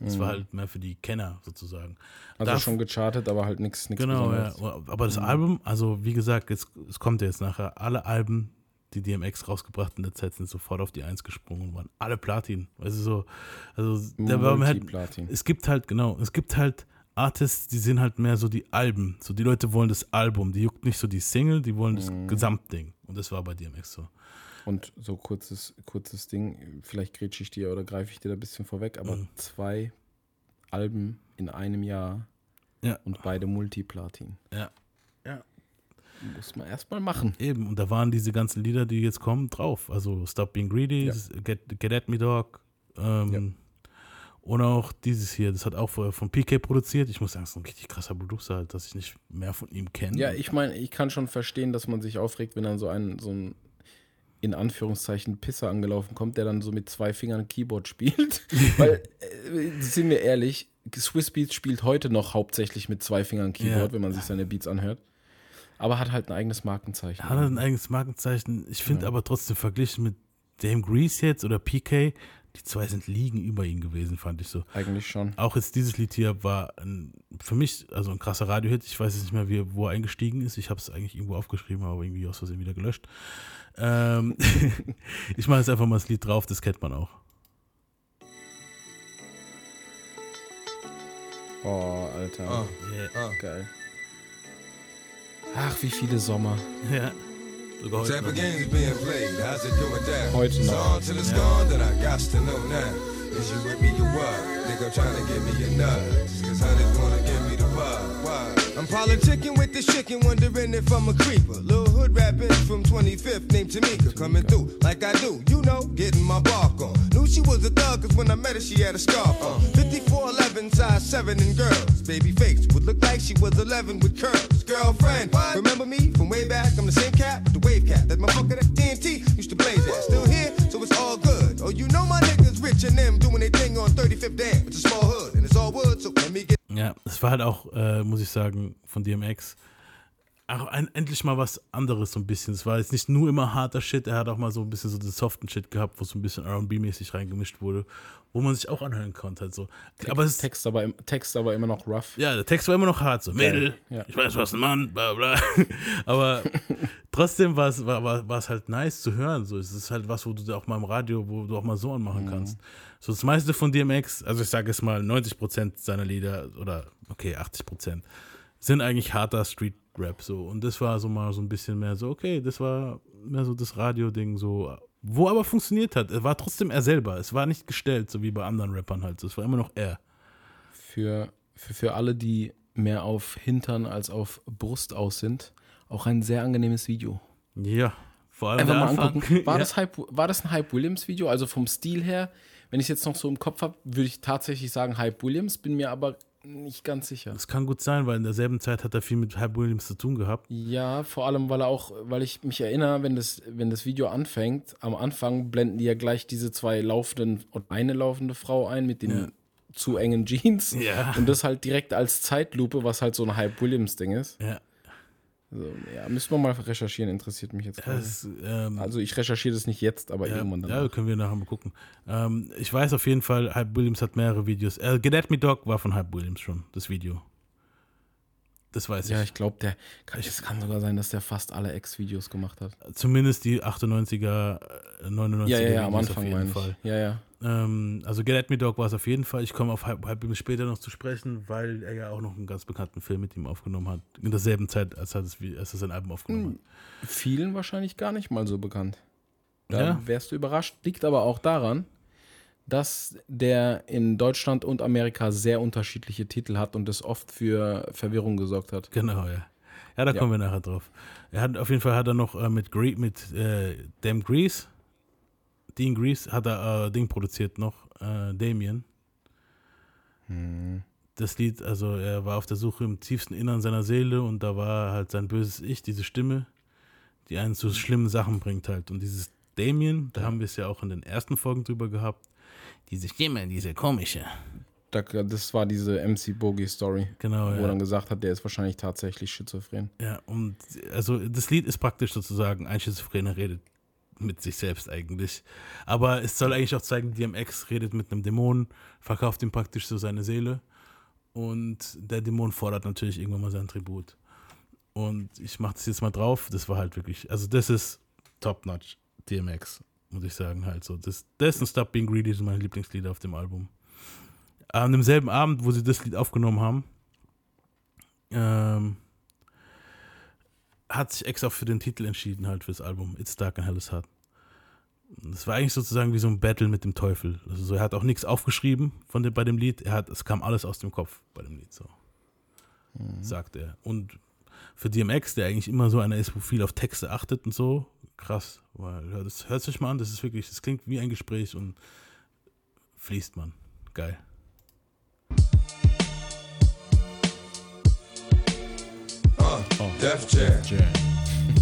Das war halt mehr für die Kenner sozusagen. Mhm. Also Da- schon gechartet, aber halt nichts nichts Genau, ja. Aber das Album, also wie gesagt, jetzt, es kommt ja jetzt nachher, alle Alben, die DMX rausgebracht in der Zeit, sind sofort auf die Eins gesprungen und waren alle Platin. Also so, also der war halt, es gibt halt, genau, es gibt halt Artists, die sind halt mehr so die Alben. So die Leute wollen das Album, die juckt nicht so die Single, die wollen das Gesamtding. Und das war bei DMX so. Und so kurzes, kurzes Ding, vielleicht grätsche ich dir oder greife ich dir da ein bisschen vorweg, aber Mhm. zwei Alben in einem Jahr Ja. und beide Multiplatin. Ja. Ja. Muss man erstmal machen. Eben, und da waren diese ganzen Lieder, die jetzt kommen, drauf. Also Stop Being Greedy, Ja. Get, Get At Me Dog. Ähm, Ja. Und auch dieses hier, das hat auch von PK produziert. Ich muss sagen, es ist ein richtig krasser Producer, halt, dass ich nicht mehr von ihm kenne. Ja, ich meine, ich kann schon verstehen, dass man sich aufregt, wenn dann so ein, so ein in Anführungszeichen Pisser angelaufen kommt, der dann so mit zwei Fingern Keyboard spielt. *laughs* Weil, äh, sind wir ehrlich, Swiss Beats spielt heute noch hauptsächlich mit zwei Fingern Keyboard, Ja. wenn man sich seine Beats anhört. Aber hat halt ein eigenes Markenzeichen. Hat er ein eigenes Markenzeichen. Ich finde aber trotzdem verglichen mit Dame Grease jetzt oder PK, die zwei sind liegen über ihn gewesen, fand ich so. Eigentlich schon. Auch jetzt dieses Lied hier war ein, für mich also ein krasser Radiohit. Ich weiß jetzt nicht mehr, wie, wo er eingestiegen ist. Ich habe es eigentlich irgendwo aufgeschrieben, aber irgendwie aus Versehen wieder gelöscht. Ähm, *laughs* ich mache jetzt einfach mal das Lied drauf, das kennt man auch. Oh, Alter. Yeah. Geil. Ach, wie viele Sommer. Ja. Sogar heute noch. of games being I'm politicking with the chicken, wondering if I'm a creeper. Little hood rap bitch from 25th named Tamika coming through like I do. You know, getting my bark on. Knew she was a thug cause when I met her she had a scarf on. 5411, size 7 and girls. Baby face would look like she was 11 with curls. Girlfriend, remember me from way back? I'm the same cat, the wave cat. That motherfucker that TNT used to blaze at. Still here, so it's all good. Oh, you know my niggas rich and them doing their thing on 35th Dam. It's a small hood and it's all wood, so let me get Ja, es war halt auch, äh, muss ich sagen, von DMX auch ein, endlich mal was anderes so ein bisschen. Es war jetzt nicht nur immer harter Shit, er hat auch mal so ein bisschen so den soften Shit gehabt, wo so ein bisschen R&B-mäßig reingemischt wurde, wo man sich auch anhören konnte. Halt so. Aber es Text aber, Text aber immer noch rough. ja, der Text war immer noch hart, so Mädel, Ja. ich weiß, was ein Mann, bla bla. *laughs* Aber *laughs* trotzdem war es, war, war, war es halt nice zu hören. So. Es ist halt was, wo du auch mal im Radio, wo du auch mal so anmachen Mhm. kannst. So das meiste von DMX, also ich sage jetzt mal 90% seiner Lieder oder okay, 80%, sind eigentlich harter Street-Rap so. Und das war so mal so ein bisschen mehr so, okay, das war mehr so das Radio-Ding so, wo aber funktioniert hat. War trotzdem er selber. Es war nicht gestellt, so wie bei anderen Rappern halt. So. Es war immer noch er. Für, für, für alle, die mehr auf Hintern als auf Brust aus sind, auch ein sehr angenehmes Video. Ja, Vor allem Einfach mal angucken. War, *laughs* ja. das Hype, war das ein Hype Williams-Video? Also vom Stil her, wenn ich es jetzt noch so im Kopf habe, würde ich tatsächlich sagen Hype Williams, bin mir aber nicht ganz sicher. Das kann gut sein, weil in derselben Zeit hat er viel mit Hype Williams zu tun gehabt. Ja, vor allem, weil er auch, weil ich mich erinnere, wenn das, wenn das Video anfängt, am Anfang blenden die ja gleich diese zwei laufenden und eine laufende Frau ein mit den Ja. zu engen Jeans. Ja. Und das halt direkt als Zeitlupe, was halt so ein Hype Williams-Ding ist. Ja. Also, ja, müssen wir mal recherchieren, interessiert mich jetzt gerade. Das, ähm, Also ich recherchiere das nicht jetzt, aber ja, irgendwann dann. ja, können wir nachher mal gucken. Ähm, ich weiß auf jeden Fall, Hype Williams hat mehrere Videos. Äh, Get At Me Dog war von Hype Williams schon, das Video. Das weiß Ja, ich. ich glaube, der kann, es kann sogar sein, dass der fast alle Ex-Videos gemacht hat. Zumindest die 98er, äh, 99er Ja, ja, ja, am Anfang meine Fall. ich. Ja, ja. Ähm, also Get At Me Dog war es auf jeden Fall. Ich komme auf Hype Williams später noch zu sprechen, weil er ja auch noch einen ganz bekannten Film mit ihm aufgenommen hat. In derselben Zeit, als er, das, als er sein Album aufgenommen hat. Vielen wahrscheinlich gar nicht mal so bekannt. Da Ja. wärst du überrascht. Liegt aber auch daran, dass der in Deutschland und Amerika sehr unterschiedliche Titel hat und das oft für Verwirrung gesorgt hat. Genau, ja. Ja, da Ja. kommen wir nachher drauf. Er hat auf jeden Fall hat er noch äh, mit Gre mit äh, Dem Grease, Dean Grease, hat er äh, Ding produziert noch, äh, Damien. Das Lied, also er war auf der Suche im tiefsten Innern seiner Seele und da war halt sein böses Ich, diese Stimme, die einen zu schlimmen Sachen bringt halt. Und dieses Damien, da haben wir es ja auch in den ersten Folgen drüber gehabt, diese Stimme, diese komische. Da, das war diese MC Boogie Story, Genau, wo ja. dann gesagt hat, der ist wahrscheinlich tatsächlich schizophren. Ja, und also das Lied ist praktisch sozusagen, ein Schizophrener redet mit sich selbst eigentlich. Aber es soll eigentlich auch zeigen, DMX redet mit einem Dämon, verkauft ihm praktisch so seine Seele. Und der Dämon fordert natürlich irgendwann mal sein Tribut. Und ich mache das jetzt mal drauf. Das war halt wirklich, also das ist top-notch DMX, muss ich sagen halt so. Das, das und Stop Being Greedy sind meine Lieblingslieder auf dem Album. An demselben Abend, wo sie das Lied aufgenommen haben, ähm, hat sich Ex auch für den Titel entschieden, halt fürs Album It's Dark and Hell is Hot. Das war eigentlich sozusagen wie so ein Battle mit dem Teufel. Also so, er hat auch nichts aufgeschrieben von dem, bei dem Lied. Er hat, es kam alles aus dem Kopf bei dem Lied, so. Sagt er. Und für DMX, der eigentlich immer so einer ist, wo viel auf Texte achtet und so, krass. Weil, hört, das hört sich mal an, das ist wirklich, das klingt wie ein Gespräch und fließt man. Geil. Def Jam.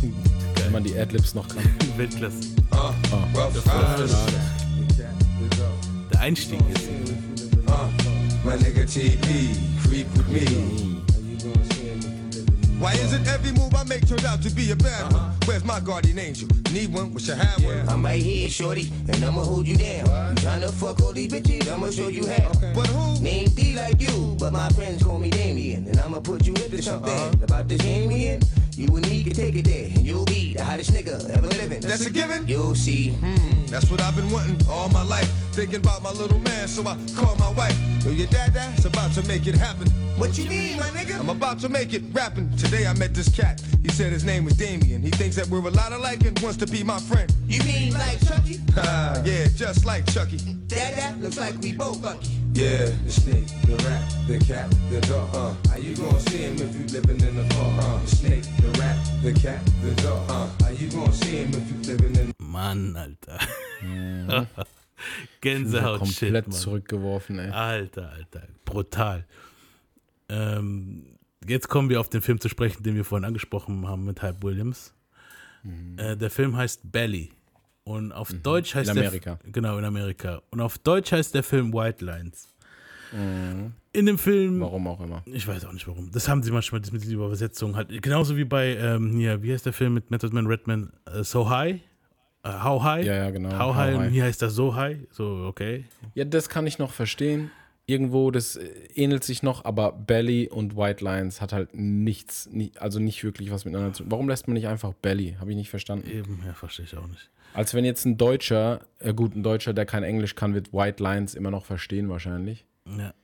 *laughs* Wenn man die Adlibs noch kann. Weltklasse. Rough riders. Der Einstieg ist. Uh, my nigga TP, creep with me. Why is it every move I make turned out to be a bad one? Uh-huh. Where's my guardian angel? Need one? Wish I had one. I'm right here, shorty, and I'ma hold you down. You tryna fuck all these bitches, I'ma show you how. But who? Name D like you, but my friends call me Damien, and I'ma put you into something uh-huh. about this Damien. You and me can take it there, and you'll be hottest nigga ever living. That's a given? You'll see. Hmm, that's what I've been wanting all my life. Thinking about my little man, so I call my wife. Yo, your dad, that's about to make it happen. What you mean, my nigga? I'm about to make it rapping. Today I met this cat. He said his name was Damien. He thinks that we're a lot alike and wants to be my friend. You mean like Chucky? Ah, *laughs* yeah, just like Chucky. Dad, that looks like we both lucky. Yeah, the snake, the rat, the cat, the dog. Uh, how you gonna see him if you living in the park? Uh, the snake, the rat, the cat, the dog. Uh, how you gonna see him if you living in Mann, Alter. *laughs* Gänsehaut, shit, Komplett Mann. zurückgeworfen, ey. Alter, Alter, brutal. Ähm, jetzt kommen wir auf den Film zu sprechen, den wir vorhin angesprochen haben mit Hype Williams. Äh, der Film heißt Belly. Und auf Deutsch heißt In der Amerika. genau, in Amerika. Und auf Deutsch heißt der Film White Lines. In dem Film, Warum auch immer. ich weiß auch nicht warum. Das haben sie manchmal das mit dieser Übersetzung halt. Genauso wie bei, ähm, hier, wie heißt der Film mit Method Man Redman? Äh, so High? Äh, How High? Ja, ja, genau. How, How High. Und High. hier heißt das So High. So, okay. Ja, das kann ich noch verstehen. Irgendwo, das äh, ähnelt sich noch, aber Belly und White Lines hat halt nichts, also nicht wirklich was miteinander zu tun. Warum lässt man nicht einfach Belly? Habe ich nicht verstanden. Eben, ja, verstehe ich auch nicht. Als wenn jetzt ein Deutscher, äh gut, ein Deutscher, der kein Englisch kann, wird White Lines immer noch verstehen wahrscheinlich. Ja.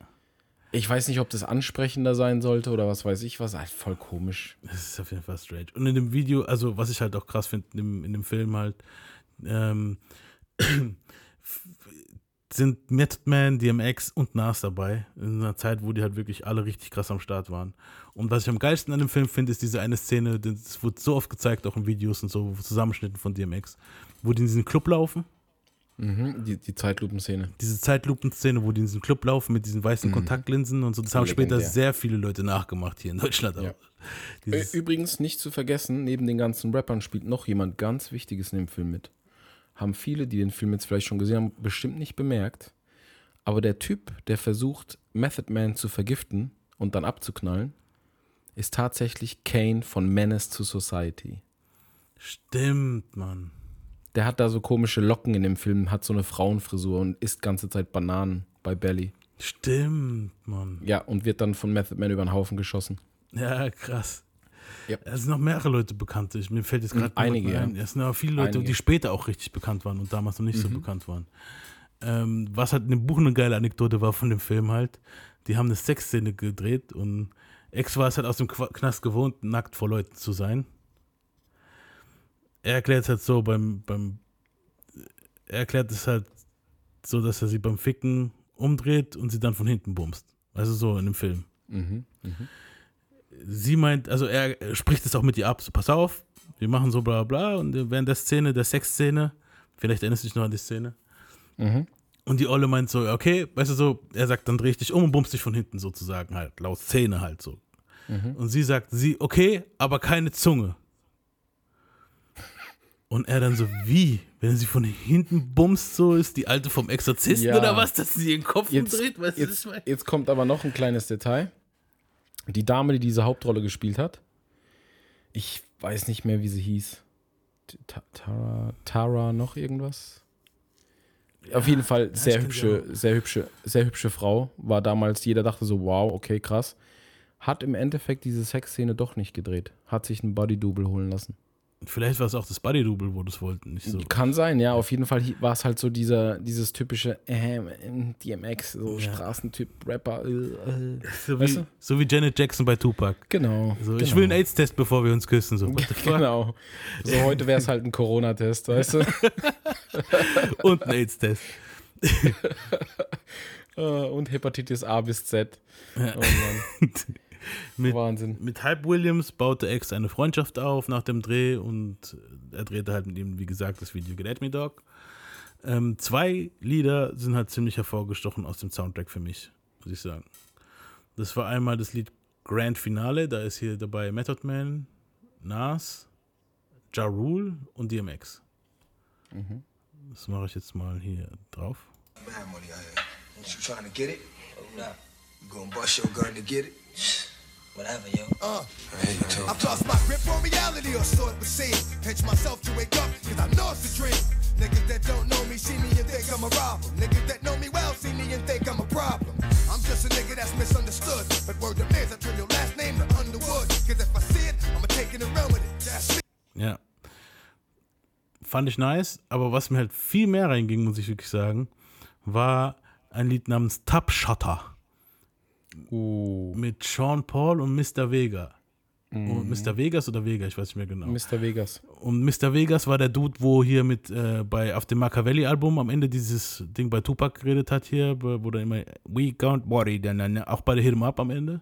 Ich weiß nicht, ob das ansprechender sein sollte oder was weiß ich was. Halt voll komisch. Das ist auf jeden Fall strange. Und in dem Video, also was ich halt auch krass finde, in dem, in dem Film halt, ähm, *clears throat* sind Method Man, DMX und Nas dabei. In einer Zeit, wo die halt wirklich alle richtig krass am Start waren. Und was ich am geilsten an dem Film finde, ist diese eine Szene, das wurde so oft gezeigt, auch in Videos und so, Zusammenschnitten von DMX, wo die in diesen Club laufen. Mhm, die, die Zeitlupenszene. Diese Zeitlupenszene, wo die in diesem Club laufen mit diesen weißen Kontaktlinsen und so. Das haben später Legendär. sehr viele Leute nachgemacht hier in Deutschland. Ja. Übrigens nicht zu vergessen, neben den ganzen Rappern spielt noch jemand ganz Wichtiges in dem Film mit. Haben viele, die den Film jetzt vielleicht schon gesehen haben, bestimmt nicht bemerkt. Aber der Typ, der versucht, Method Man zu vergiften und dann abzuknallen, ist tatsächlich Kane von Menace to Society. stimmt, Mann. Der hat da so komische Locken in dem Film, hat so eine Frauenfrisur und isst ganze Zeit Bananen bei Belly. Stimmt, Mann. Ja, und wird dann von Method Man über den Haufen geschossen. Ja, krass. Ja. Es sind noch mehrere Leute bekannt. Ich, mir fällt jetzt gerade Einige, mehr ja. ein. Es sind aber viele Leute, Einige. Mhm. die später auch richtig bekannt waren und damals noch nicht so bekannt waren. Ähm, was halt in dem Buch eine geile Anekdote war von dem Film halt, die haben eine Sexszene gedreht und Ex war es halt aus dem Knast gewohnt, nackt vor Leuten zu sein. Er erklärt es halt so beim, beim er erklärt es halt so, dass er sie beim Ficken umdreht und sie dann von hinten bumst. Also so in dem Film Mhm. sie meint, also er spricht es auch mit ihr ab, so pass auf, wir machen so bla bla und während der Szene, der Sexszene, vielleicht erinnerst du dich noch an die Szene, Mhm. und die Olle meint so, okay, weißt du so, er sagt, dann dreh ich dich um und bummst dich von hinten sozusagen halt, laut Szene halt so. Und sie sagt, sie, okay, aber keine Zunge. Und er dann so, wie? Wenn er sie von hinten bumst, so ist die alte vom Exorzisten Ja. oder was, dass sie ihren Kopf Jetzt, umdreht? Weißt jetzt, jetzt kommt aber noch ein kleines Detail. Die Dame, die diese Hauptrolle gespielt hat, ich weiß nicht mehr, wie sie hieß. Ta- Tara, Tara noch irgendwas? Auf jeden Fall sehr hübsche, sehr hübsche, sehr hübsche Frau. War damals, jeder dachte so, wow, okay, krass. Hat im Endeffekt diese Sexszene doch nicht gedreht. Hat sich einen Body-Double holen lassen. Vielleicht war es auch das Body-Double, wo das wollten, nicht so. Kann sein, ja. Auf jeden Fall war es halt so dieser, dieses typische äh, DMX, so Ja. Straßentyp, Rapper. Äh, äh. So Weißt wie, du? so wie Janet Jackson bei Tupac. Genau. So, genau. Ich will einen AIDS-Test, bevor wir uns küssen. So. Genau. So heute wäre es halt ein Corona-Test, weißt du? *laughs* Und ein AIDS-Test. *laughs* Äh, Und Hepatitis A bis Z. Oh Mann. *laughs* *laughs* Mit, Wahnsinn. mit Hype Williams baute X eine Freundschaft auf nach dem Dreh und er drehte halt mit ihm, wie gesagt, das Video Get At Me Dog. Ähm, zwei Lieder sind halt ziemlich hervorgestochen aus dem Soundtrack für mich, muss ich sagen. Das war einmal das Lied Grand Finale, da ist hier dabei Method Man, Nas, Ja Rule und DMX. Das mache ich jetzt mal hier drauf. Mad money out here. You trying to get it? You gonna bust your gun to get it? Whatever, yo. Hey, you talk. I've lost my grip on reality, or so it would seem. Pinch myself to wake up, cause I know it's a dream. Niggas that don't know me see me and think I'm a problem. Niggas that know me well see me and think I'm a problem. I'm just a nigga that's misunderstood. But word is I turn your last name to Underwood. Cause if I see it, I'ma take it and run with it. That's me. Ja. Fand ich nice, aber was mir halt viel mehr reinging, muss ich wirklich sagen, war ein Lied namens Tub Shutter Uh, mit Sean Paul und Mr. Vega. Und Mr. Vegas oder Vega, ich weiß nicht mehr genau. Mr. Vegas. Und Mr. Vegas war der Dude, wo hier mit äh, bei auf dem Machiavelli-Album am Ende dieses Ding bei Tupac geredet hat hier, wo dann immer We can't worry, dann, auch bei der Hit 'em Up am Ende.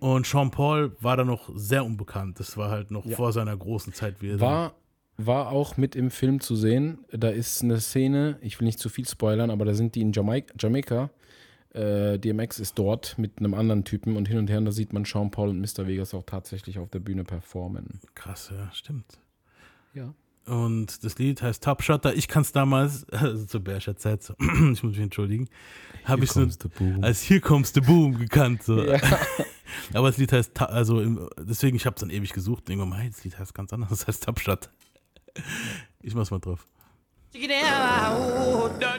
Und Sean Paul war da noch sehr unbekannt. Das war halt noch vor seiner großen Zeit. Wie er War, war auch mit im Film zu sehen. Da ist eine Szene, ich will nicht zu viel spoilern, aber da sind die in Jamaika. Jamaika. Äh, DMX ist dort mit einem anderen Typen und hin und her. Und da sieht man Sean Paul und Mr. Vegas auch tatsächlich auf der Bühne performen. Krass, ja, stimmt. Ja. Und das Lied heißt Top Shutter. Ich kann es damals, also zur Bärscher Zeit, so, *clears throat* ich muss mich entschuldigen, habe ich boom. als Hier kommst du Boom gekannt. So. Ja. *laughs* Aber das Lied heißt, also im, deswegen, ich habe es dann ewig gesucht. Und irgendwann, hey, das Lied heißt ganz anders, das heißt Top Shutter. Ich mach's mal drauf.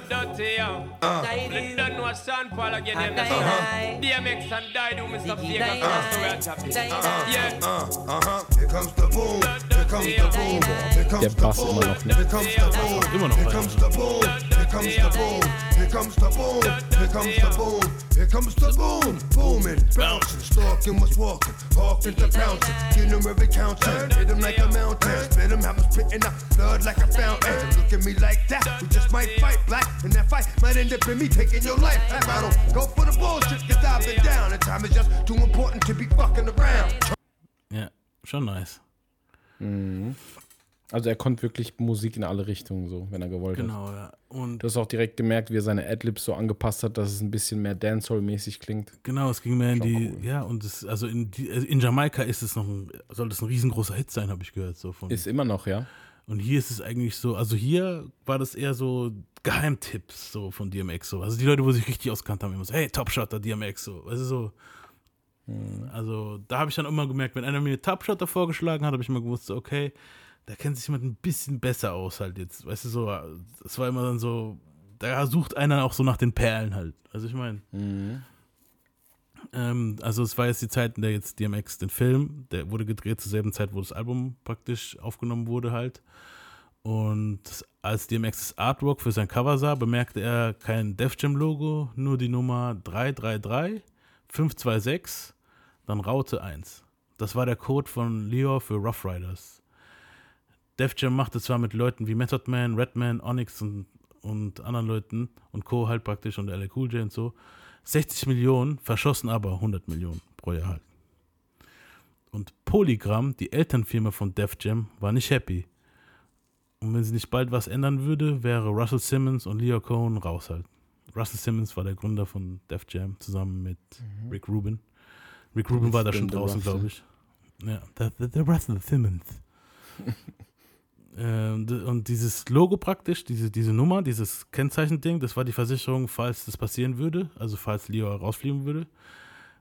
Dirty, yo. Ladies. Don't know Sean Paul again, And them die, die. DMX and Dido, Mr. Ziggy, Vegas, die, and Master Rat Happy. die. Yeah. Uh, uh-huh. Here comes the boom. Here comes the boom. Here comes Der Bass immer noch, ne? Here comes the boom. Immer noch Here comes the boom. Booming, bouncing, stalking, what's walking, hawking to pouncing. Get him every counting. Hit him like a mountain. Spit him, have him spitting out blood like a fountain. Look at me like that. We just might fight black. And that fight might end up in me taking your life. I don't go for the bullshit, cause I've down. And time is just too important to be fucking around. Ja, schon nice. Also er konnte wirklich Musik in alle Richtungen so, wenn er gewollt hat. Genau, ja. Und Du hast auch direkt gemerkt, wie er seine Adlibs so angepasst hat, dass es ein bisschen mehr Dancehall-mäßig klingt. Genau, es ging mehr in die, cool. ja, und es, also in, die, also in Jamaika ist es noch ein, soll das ein riesengroßer Hit sein, habe ich gehört. So von, Ist immer noch, ja. und hier ist es eigentlich so, also hier war das eher so Geheimtipps so von DMX. So. Also die Leute, wo sich richtig auskannt haben, immer so, hey, Topshotter, DMX, so. Du, so. Also da habe ich dann immer gemerkt, wenn einer mir Topshotter vorgeschlagen hat, habe ich immer gewusst, okay, da kennt sich jemand ein bisschen besser aus halt jetzt. Weißt du, so, es war immer dann so, da sucht einer auch so nach den Perlen halt. Also ich meine. Ähm, also es war jetzt die Zeit, in der jetzt DMX den Film, der wurde gedreht zur selben Zeit, wo das Album praktisch aufgenommen wurde halt. Und als DMX das Artwork für sein Cover sah, bemerkte er kein Def Jam Logo, nur die Nummer 333 526, dann Raute 1. Das war der Code von Leo für Rough Riders. Def Jam machte zwar mit Leuten wie Method Man, Redman, Onyx und, und anderen Leuten und Co. halt praktisch und LA Cool J und so 60 Millionen, verschossen aber 100 Millionen pro Jahr halt. Und Polygram, die Elternfirma von Def Jam, war nicht happy. Und wenn sie nicht bald was ändern würde, wäre Russell Simmons und Leo Cohen raus halt. Russell Simmons war der Gründer von Def Jam zusammen mit Rick Rubin. Rick Rubin war da schon draußen, glaube ich. Ja, der, der, der Russell Simmons. Und dieses Logo praktisch, diese, diese Nummer, dieses Kennzeichending, das war die Versicherung, falls das passieren würde, also falls Leo rausfliegen würde,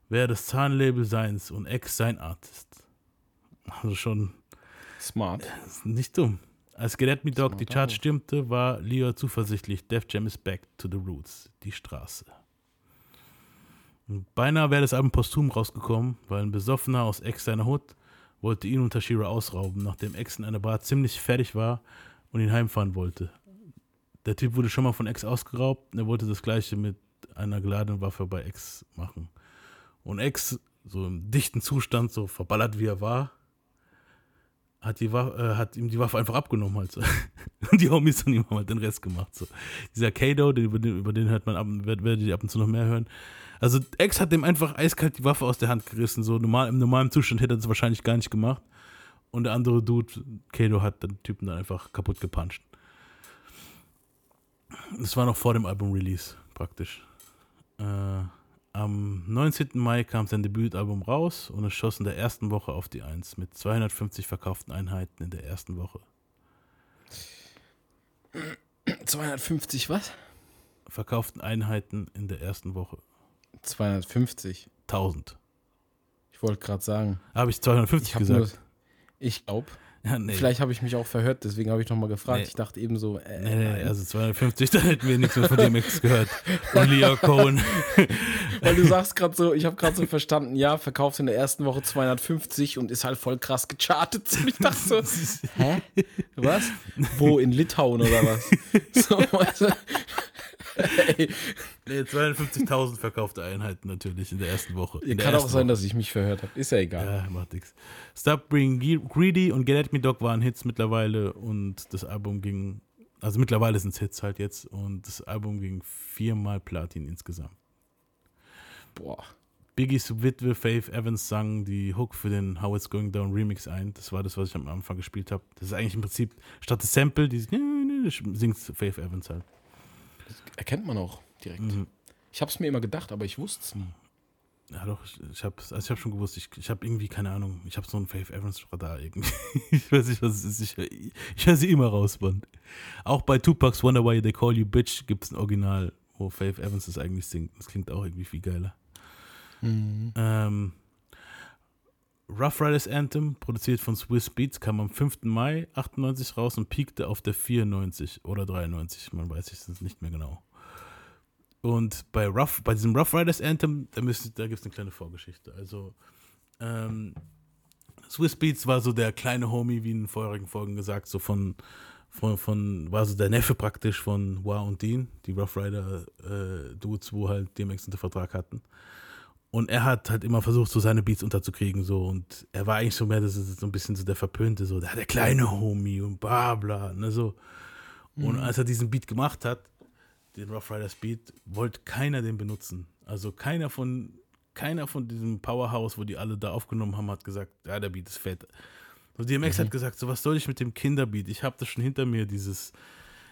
wäre das Zahnlabel seins und Ex sein Artist. Also schon Smart. nicht dumm. Als Get Me Dog die Smarter Charts Move. stimmte, war Leo zuversichtlich, Def Jam is back to the roots, die Straße. Beinahe wäre das Album posthum rausgekommen, weil ein Besoffener aus Ex seiner Hut wollte ihn und Tashira ausrauben, nachdem Ex in einer Bar ziemlich fertig war und ihn heimfahren wollte. Der Typ wurde schon mal von Ex ausgeraubt und er wollte das gleiche mit einer geladenen Waffe bei Ex machen. Und Ex, so im dichten Zustand, so verballert wie er war, hat, die äh, hat ihm die Waffe einfach abgenommen halt so. *laughs* Und die Homies von ihm haben halt den Rest gemacht. So. Dieser Kado, den, über, den, über den hört man ab, werdet ihr ab und zu noch mehr hören. Also Ex hat dem einfach eiskalt die Waffe aus der Hand gerissen. So normal, im normalen Zustand hätte er das wahrscheinlich gar nicht gemacht. Und der andere Dude, Kado, hat den Typen dann einfach kaputt gepuncht. Das war noch vor dem Album-Release, praktisch. Äh, am 19. Mai kam sein Debütalbum raus und es schoss in der ersten Woche auf die Eins mit 250 verkauften Einheiten in der ersten Woche. 250 was? Verkauften Einheiten in der ersten Woche. 250. 1000. Ich wollte gerade sagen. Habe ich 250 Ich gesagt? nur. Ich glaube. ja, nee. Vielleicht habe ich mich auch verhört, deswegen habe ich nochmal gefragt. Nee. Ich dachte eben so, äh, Nee, nee, nein. also 250, *laughs* da hätten wir nichts mehr von DMX gehört. Und Leo Cohen. *laughs* Weil du sagst gerade so, ich habe gerade so verstanden, ja, verkaufst in der ersten Woche 250 und ist halt voll krass gechartet. Und ich dachte so, *laughs* hä? Was? Wo, in Litauen oder was? So, du? Ey, *laughs* Nee, 250.000 verkaufte Einheiten natürlich in der ersten Woche. In kann auch sein, Woche. dass ich mich verhört habe. Ist ja egal. Ja, macht nix. Stop Being Greedy und Get At Me Dog waren Hits mittlerweile und das Album ging, also mittlerweile sind es Hits halt jetzt und das Album ging viermal Platin insgesamt. Boah. Biggies Witwe Faith Evans sang die Hook für den How It's Going Down Remix ein. Das war das, was ich am Anfang gespielt habe. Das ist eigentlich im Prinzip statt des Sample, die singt Faith Evans halt. Erkennt man auch direkt. Mhm. Ich habe es mir immer gedacht, aber ich wusste es nie. Ja, doch, ich, ich habe also ich hab schon gewusst, ich, ich habe irgendwie, keine Ahnung, ich habe so einen Faith Evans Radar irgendwie. *laughs* ich weiß nicht, was es ist. Ich, ich, ich höre sie immer raus, Mann. Auch bei Tupac's Wonder Why They Call You Bitch gibt es ein Original, wo Faith Evans das eigentlich singt. Das klingt auch irgendwie viel geiler. Ähm, Rough Riders Anthem, produziert von Swiss Beats, kam am 5. Mai 98 raus und piekte auf der 94 oder 93, man weiß es nicht mehr genau. Und bei, Rough, bei diesem Rough Riders Anthem, da, da gibt es eine kleine Vorgeschichte. Also, ähm, Swiss Beats war so der kleine Homie, wie in den vorherigen Folgen gesagt, so von, von, von war so der Neffe praktisch von Wa und Dean, die Rough Rider äh, Dudes, wo halt DMX unter Vertrag hatten. Und er hat halt immer versucht, so seine Beats unterzukriegen, so. Und er war eigentlich so mehr, das ist so ein bisschen so der Verpönte, so, der, der kleine Homie und bla bla, ne, so. Und als er diesen Beat gemacht hat, den Rough Riders Beat, wollte keiner den benutzen. Also keiner von, keiner von diesem Powerhouse, wo die alle da aufgenommen haben, hat gesagt, ja, der Beat ist fett. So, DMX hat gesagt, so, was soll ich mit dem Kinderbeat? Ich habe das schon hinter mir, dieses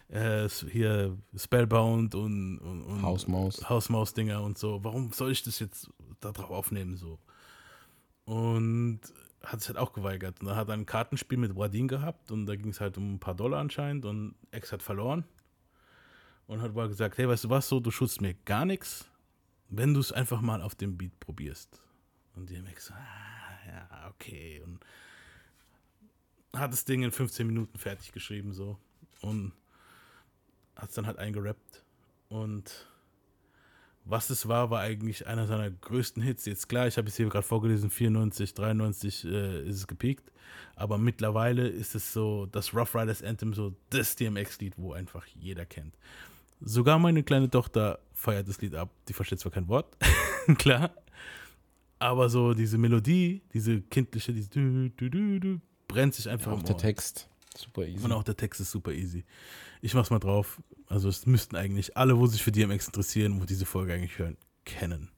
äh, hier Spellbound und, und, und Hausmaus. Hausmaus-Dinger und so. Warum soll ich das jetzt da drauf aufnehmen? So. Und hat es halt auch geweigert. Und dann hat er ein Kartenspiel mit Wadin gehabt und da ging es halt um ein paar Dollar anscheinend und Ex hat verloren. Und hat mal gesagt, hey, weißt du was, so, du schützt mir gar nichts, wenn du es einfach mal auf dem Beat probierst. Und DMX so, ah, ja, okay. Und hat das Ding in 15 Minuten fertig geschrieben, so. Und hat es dann halt eingerappt. Und was es war, war eigentlich einer seiner größten Hits. Jetzt klar, ich habe es hier gerade vorgelesen, 94, 93 äh, ist es gepiekt. Aber mittlerweile ist es so, das Rough Riders Anthem, so das DMX-Lied, wo einfach jeder kennt. Sogar meine kleine Tochter feiert das Lied ab. Die versteht zwar kein Wort, *laughs* klar. Aber so diese Melodie, diese kindliche, diese du, du, du, du, brennt sich einfach Auch im der. Text. Super easy. Und auch der Text ist super easy. Ich mach's mal drauf. Also es müssten eigentlich alle, wo sich für DMX interessieren, wo diese Folge eigentlich hören, kennen.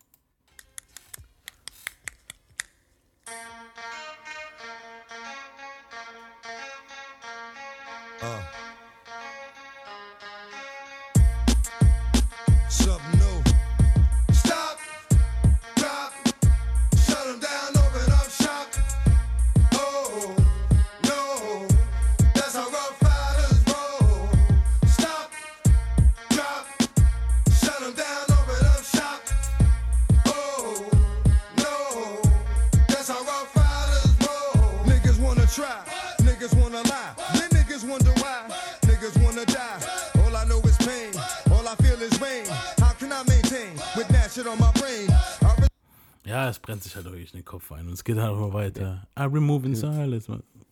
Wirklich in den Kopf ein. Und es geht halt immer weiter. I remove in silence.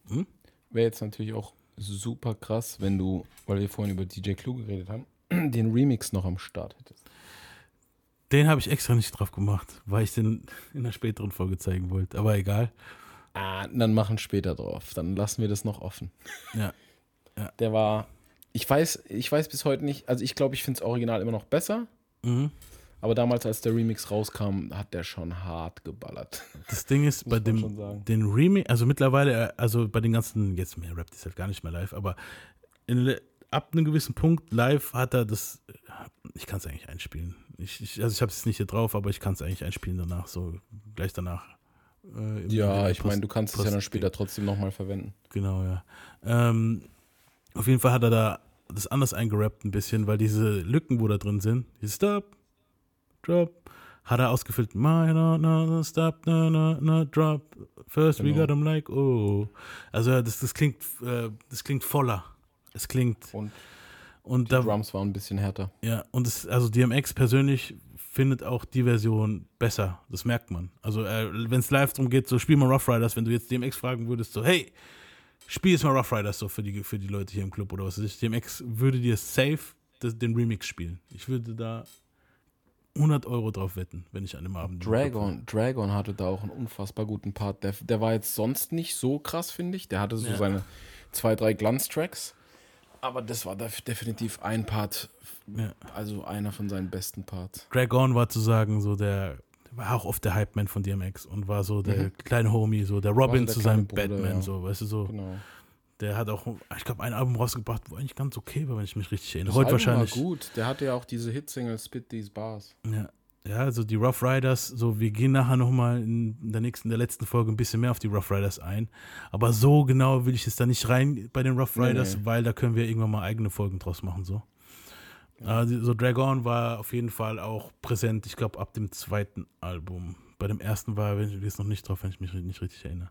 Hm? Wäre jetzt natürlich auch super krass, wenn du, weil wir vorhin über DJ Clue geredet haben, *clears throat* den Remix noch am Start hättest. Den habe ich extra nicht drauf gemacht, weil ich den in einer späteren Folge zeigen wollte. Aber egal. Ah, dann machen später drauf. Dann lassen wir das noch offen. *laughs* Ja. Der war, ich weiß, ich weiß bis heute nicht, also ich glaube, ich finde das Original immer noch besser. Mhm. Aber damals, als der Remix rauskam, hat der schon hart geballert. *laughs* Das Ding ist, bei dem den Remake, also mittlerweile, also bei den ganzen, jetzt mehr rappt ist halt gar nicht mehr live, aber in, ab einem gewissen Punkt live hat er das, ich kann es eigentlich einspielen. Ich, ich, also ich habe es nicht hier drauf, aber ich kann es eigentlich einspielen danach, so gleich danach. Äh, Ja, ich meine, du kannst es ja dann später trotzdem nochmal verwenden. Genau, ja. Ähm, auf jeden Fall hat er da das anders eingerappt ein bisschen, weil diese Lücken, wo da drin sind, dieses Stop, Drop, hat er ausgefüllt. My, no, no, no, stop, no, no, no, drop. First we Genau. got him like, oh. Also das, das klingt, äh, das klingt voller. Es klingt Und und die da, Drums waren ein bisschen härter. ja, und es, also DMX persönlich findet auch die Version besser. Das merkt man. Also, äh, wenn es live darum geht, so spiel mal Rough Riders, wenn du jetzt DMX fragen würdest, so, hey, spiel jetzt mal Rough Riders so für die, für die Leute hier im Club oder was weiß ich. DMX würde dir safe das, den Remix spielen. Ich würde da 100 Euro drauf wetten, wenn ich an dem Abend. Dragon, Dragon hatte da auch einen unfassbar guten Part. Der, der war jetzt sonst nicht so krass, finde ich. Der hatte so Ja. seine zwei, drei Glanztracks. Aber das war def- definitiv ein Part, Ja. also einer von seinen besten Parts. Dragon war zu sagen, so der, war auch oft der Hype-Man von DMX und war so der kleine Homie, so der Robin Mhm. der zu seinem Bruder, Batman, ja. so, weißt du, so. Genau. Der hat auch, ich glaube, ein Album rausgebracht, wo eigentlich ganz okay war, wenn ich mich richtig erinnere. Das Heute Album wahrscheinlich. War gut. Der hatte ja auch diese Hitsingle Spit These Bars. Ja. ja, also die Rough Riders, so wir gehen nachher nochmal in der nächsten, der letzten Folge ein bisschen mehr auf die Rough Riders ein. Aber so genau will ich jetzt da nicht rein bei den Rough Nee, Riders, nee. weil da können wir irgendwann mal eigene Folgen draus machen. So. Also, so Dragon war auf jeden Fall auch präsent, ich glaube, ab dem zweiten Album. Bei dem ersten war er jetzt noch nicht drauf, wenn ich mich nicht richtig erinnere.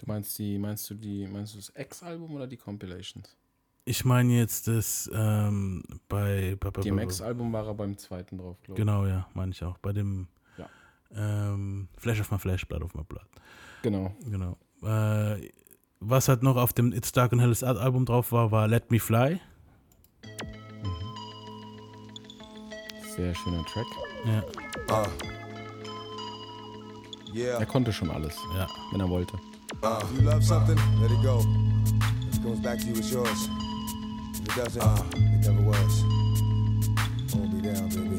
Du meinst die, meinst du die, meinst du das X-Album oder die Compilations? Ich meine jetzt das ähm, bei, bei, bei, Dem X-Album war er beim zweiten drauf, glaube ich. Genau, ja, meine ich auch. Bei dem Ja. ähm, Flash of my Flash, Blood of my Blood. Genau. Genau. Äh, was halt noch auf dem It's Dark and Hell is Art Album drauf war, war Let Me Fly. Sehr schöner Track. Ja, Uh. Yeah. Er konnte schon alles, ja. wenn er wollte. Uh, you love something, let it go. If it comes back to you, it's yours. If it doesn't, it never was. Hold me down, baby.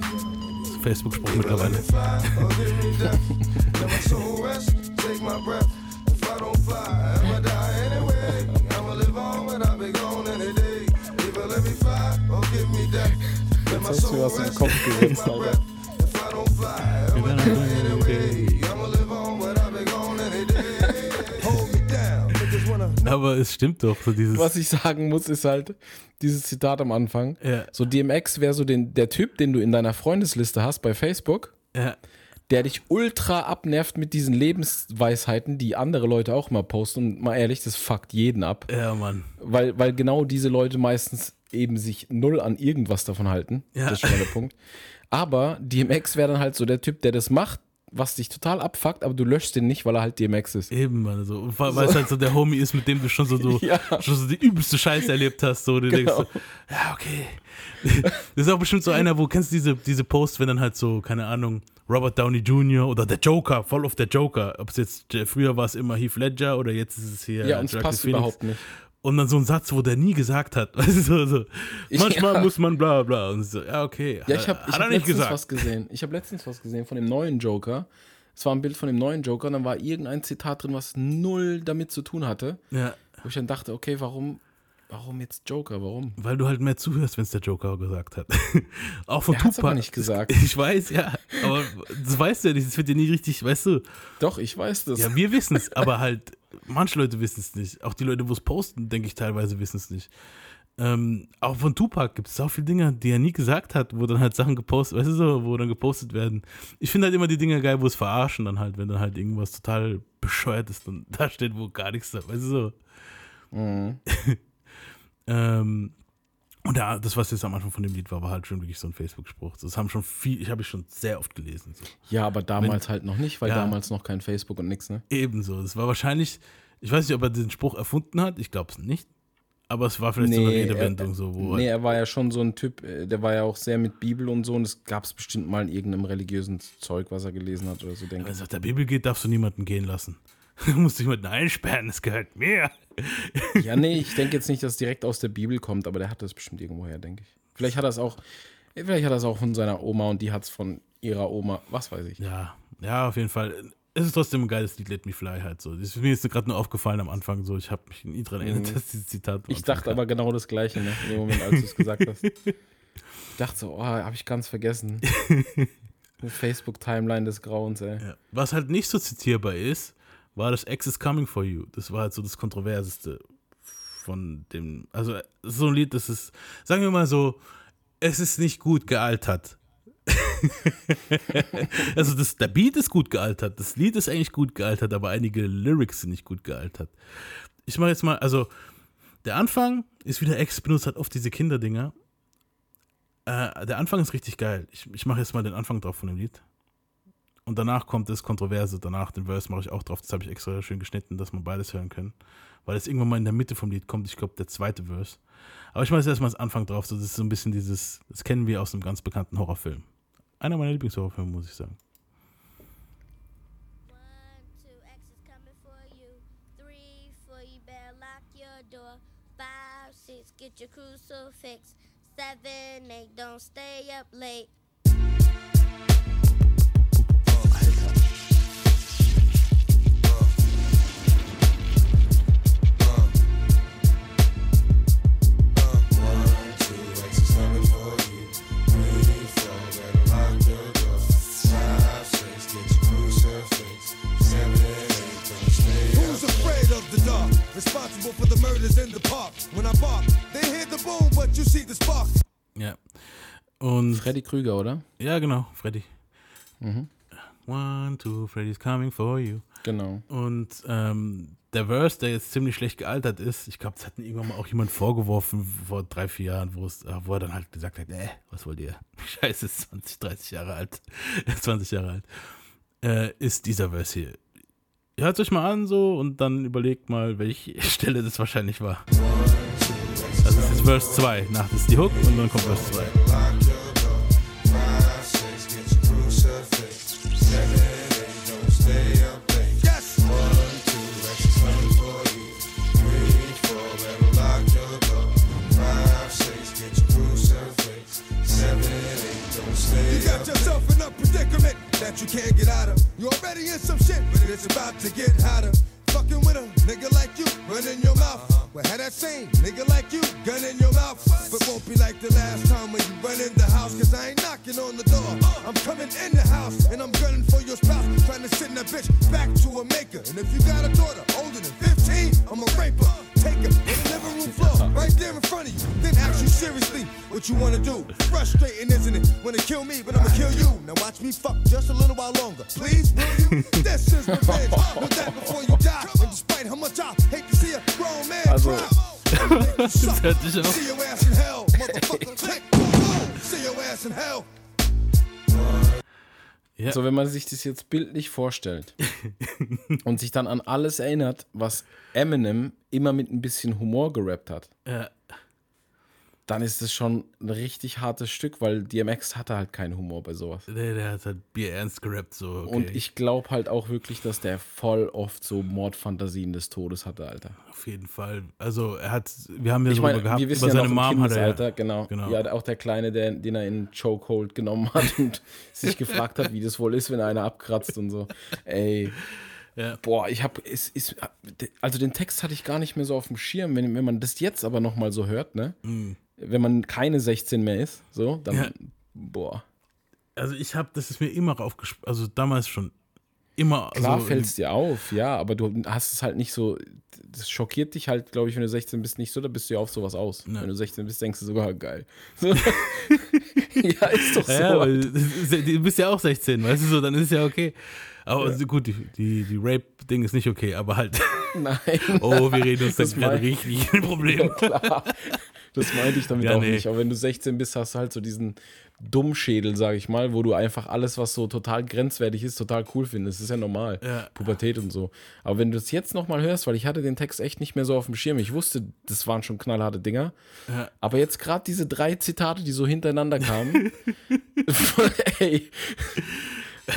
Facebook-Spruch mittlerweile. Fly, or give me death. Let my soul rest, take my breath. If I don't fly, I'ma die anyway. I'ma live on, but I'll be gone any day. Either let me fly, or give me death. Let my Jetzt hast du soul was im rest, Kopf take gesetzt, my Alter. *laughs* Aber es stimmt doch, so dieses. Was ich sagen muss, ist halt dieses Zitat am Anfang. Ja. So DMX wäre so den, der Typ, den du in deiner Freundesliste hast bei Facebook, Ja, der dich ultra abnervt mit diesen Lebensweisheiten, die andere Leute auch mal posten. Und mal ehrlich, das fuckt jeden ab. ja, Mann. Weil, weil genau diese Leute meistens eben sich null an irgendwas davon halten. Ja. Das ist schon mal der Punkt. Aber DMX wäre dann halt so der Typ, der das macht, was dich total abfuckt, aber du löschst den nicht, weil er halt DMX ist. Eben, Mann. So. Und Weil weil es halt so der Homie ist, mit dem du schon so, so, *laughs* Ja. schon so die übelste Scheiße erlebt hast. So, du denkst Genau. so, ja, okay. *laughs* Das ist auch bestimmt so einer, wo kennst du diese, diese Posts, wenn dann halt so, keine Ahnung, Robert Downey Jr. oder der Joker, voll auf der Joker. Ob es jetzt, äh, früher war es immer Heath Ledger oder jetzt ist es hier. Ja, und es passt Phoenix. überhaupt nicht. Und dann so ein Satz, wo der nie gesagt hat. *laughs* So, so. Manchmal Ja. muss man bla bla. Und so, ja, okay. Ja, ich habe hab letztens gesagt. was gesehen. Ich habe letztens was gesehen von dem neuen Joker. Es war ein Bild von dem neuen Joker und dann war irgendein Zitat drin, was null damit zu tun hatte. Ja, Wo ich dann dachte, okay, warum, warum jetzt Joker? Warum? weil du halt mehr zuhörst, wenn es der Joker gesagt hat. *laughs* auch von Er Tupac. aber nicht gesagt. *laughs* Ich weiß, ja. Aber das weißt du ja nicht. Das wird dir nie richtig, weißt du. Doch, ich weiß das. Ja, wir wissen es, aber halt, manche Leute wissen es nicht. Auch die Leute, wo es posten, denke ich teilweise, wissen es nicht. Ähm, auch von Tupac gibt es auch viele Dinge, die er nie gesagt hat, wo dann halt Sachen gepostet, weißt du so, wo dann gepostet werden. Ich finde halt immer die Dinge geil, wo es verarschen dann halt, wenn dann halt irgendwas total bescheuert ist und *laughs* da steht, wo gar nichts da, weißt du so. Mhm. *laughs* ähm, und ja, das, was jetzt am Anfang von dem Lied war, war halt schon wirklich so ein Facebook-Spruch. Das haben schon viel, ich habe ich schon sehr oft gelesen. So. Ja, aber damals halt noch nicht, weil Ja. damals noch kein Facebook und nix, ne? Ebenso. Das war wahrscheinlich, ich weiß nicht, ob er den Spruch erfunden hat, ich glaube es nicht. Aber es war vielleicht so eine Redewendung, er, so, wo nee, er war ja schon so ein Typ, äh, der war ja auch sehr mit Bibel und so und es gab es bestimmt mal in irgendeinem religiösen Zeug, was er gelesen hat oder so, denke wenn ich. es nach der Bibel geht, darfst du niemanden gehen lassen. *laughs* Du musst dich jemanden einsperren, das gehört mir. *laughs* Ja, nee, ich denke jetzt nicht, dass es direkt aus der Bibel kommt, aber der hat das bestimmt irgendwoher, denke ich. Vielleicht hat er es auch, vielleicht hat er es auch von seiner Oma und die hat es von ihrer Oma, was weiß ich. Ja, ja, auf jeden Fall. Es ist trotzdem ein geiles Lied, Let Me Fly halt so. Das ist mir jetzt gerade nur aufgefallen am Anfang so. Ich habe mich nie dran erinnert, *laughs* dass dieses Zitat Mhm. Ich dachte aber genau das Gleiche, ne? In dem Moment, als du es gesagt hast. Ich dachte so, oh, habe ich ganz vergessen. Facebook-Timeline des Grauens, ey. Ja. Was halt nicht so zitierbar ist, war das X is Coming for You. Das war halt so das Kontroverseste von dem. Also, so ein Lied, das ist, sagen wir mal so, es ist nicht gut gealtert. *laughs* also, das, der Beat ist gut gealtert, das Lied ist eigentlich gut gealtert, aber einige Lyrics sind nicht gut gealtert. Ich mache jetzt mal, also, der Anfang ist wieder X benutzt hat oft diese Kinderdinger. Äh, der Anfang ist richtig geil. Ich, ich mache jetzt mal den Anfang drauf von dem Lied. Und danach kommt das Kontroverse, danach den Verse mache ich auch drauf. Das habe ich extra schön geschnitten, dass man beides hören können. Weil es irgendwann mal in der Mitte vom Lied kommt, ich glaube, der zweite Verse. Aber ich mache jetzt erstmal das Anfang drauf. Das ist so ein bisschen dieses, das kennen wir aus einem ganz bekannten Horrorfilm. Einer meiner Lieblingshorrorfilme, muss ich sagen. Get your crucifix. Seven, eight, don't stay up late. Responsible for the murders in the park. When I bark, they hear the boom, but you see the spark. Ja. Und Freddy Krüger, oder? ja, genau, Freddy. Mhm. One, two, Freddy's coming for you. Genau. Und ähm, der Verse, der jetzt ziemlich schlecht gealtert ist, ich glaube, das hat irgendwann mal auch jemand vorgeworfen vor drei, vier Jahren, wo, es, äh, wo er dann halt gesagt hat, äh, was wollt ihr? *laughs* Scheiße, ist 20, 30 Jahre alt, *laughs* 20 Jahre alt, äh, ist dieser Verse hier. Hört euch mal an so und dann überlegt mal, welche *laughs* Stelle das wahrscheinlich war. Also es ist Verse 2, nach das ist die Hook und dann kommt Verse 2. That you can't get out of. You already in some shit, but it's about to get hotter. Fucking with a nigga like you, run in your mouth. Well, had that same nigga like you, gun in your mouth. But won't be like the last time when you run in the house, cause I ain't knocking on the door. I'm coming in the house, and I'm gunning for your spouse. Trying to send that bitch back to a maker. And if you got a daughter older than 15, I'm a raper. Take her on the living room floor, right there in front of you. Then ask you seriously what you wanna do. Frustrating, isn't it? Wanna kill me, but I'ma kill you. Now watch me fuck just a little while longer. Please, will you? *laughs* this is revenge. Know that before you die. And despite how much I hate to see a grown man Also- cry, I'ma make you *laughs* suffer. hört sich auf. See your ass in hell, motherfucker. *laughs* Click, boom, boom. See your ass in hell. Ja. So, wenn man sich das jetzt bildlich vorstellt *laughs* und sich dann an alles erinnert, was Eminem immer mit ein bisschen Humor gerappt hat, Ja. Dann ist es schon ein richtig hartes Stück, weil DMX hatte halt keinen Humor bei sowas. Der, der hat halt Bier ernst gerappt, so. Okay. Und ich glaube halt auch wirklich, dass der voll oft so Mordfantasien des Todes hatte, Alter. Auf jeden Fall. Also, er hat, wir haben ja Ich meine, gehabt, wir wissen über ja seine Mom hat er. Ja, genau. genau. Ja, auch der Kleine, der, den er in Chokehold genommen hat *laughs* und sich gefragt hat, wie das wohl ist, wenn einer abkratzt und so. Ey. Ja. Boah, ich habe es ist also den Text hatte ich gar nicht mehr so auf dem Schirm, wenn, wenn man das jetzt aber noch mal so hört, ne? Wenn man keine 16 mehr ist, so, dann. Ja. boah. Also, ich habe, das ist mir immer aufgesprochen, also damals schon immer. Klar also, fällt es dir auf, ja, aber du hast es halt nicht so, das schockiert dich halt, glaube ich, wenn du 16 bist, nicht so, da bist du ja auf sowas aus. Ja. Wenn du 16 bist, denkst du sogar, geil. So. *laughs* ja, ist doch so. Ja, weil ja- du bist ja auch 16, weißt du so, dann ist es ja okay. Aber also gut, die, die, die Rape-Ding ist nicht okay, aber halt, Nein. *laughs* oh, wir reden uns da Das gerade richtig ein Problem. Klar. *laughs* Das meinte ich damit Ja, auch nee. nicht. Aber wenn du 16 bist, hast du halt so diesen Dummschädel, sage ich mal, wo du einfach alles, was so total grenzwertig ist, total cool findest. Das ist ja normal. Ja. Pubertät und so. Aber wenn du es jetzt nochmal hörst, weil ich hatte den Text echt nicht mehr so auf dem Schirm. Ich wusste, das waren schon knallharte Dinger. Ja. Aber jetzt gerade diese drei Zitate, die so hintereinander kamen, *laughs* *laughs* ey,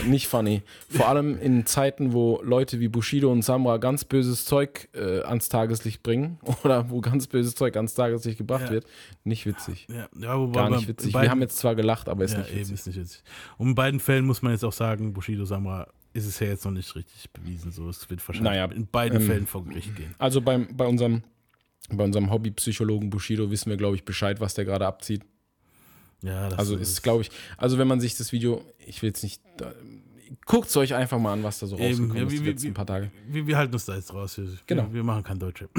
nicht funny. Vor allem in Zeiten, wo Leute wie Bushido und Samra ganz böses Zeug äh, ans Tageslicht bringen *laughs* oder wo ganz böses Zeug ans Tageslicht gebracht Ja. wird. Nicht witzig. Ja, ja wobei Gar nicht witzig. in Wir beiden- haben jetzt zwar gelacht, aber ist ja, nicht eben, witzig. ist nicht witzig. Und in beiden Fällen muss man jetzt auch sagen, Bushido Samra ist es ja jetzt noch nicht richtig bewiesen. So, es wird wahrscheinlich Naja, in beiden ähm, Fällen vor Gericht gehen. Also beim, bei unserem, bei unserem Hobbypsychologen Bushido wissen wir, glaube ich, Bescheid, was der gerade abzieht. Ja, das Also ist, glaube ich, also wenn man sich das Video, ich will jetzt nicht, guckt es euch einfach mal an, was da so Eben, rausgekommen ja, ist wie- die wie- letzten wie- paar Tage. Wir, wir halten uns da jetzt raus. Wir, Genau. wir, wir machen kein Deutschrap. *laughs*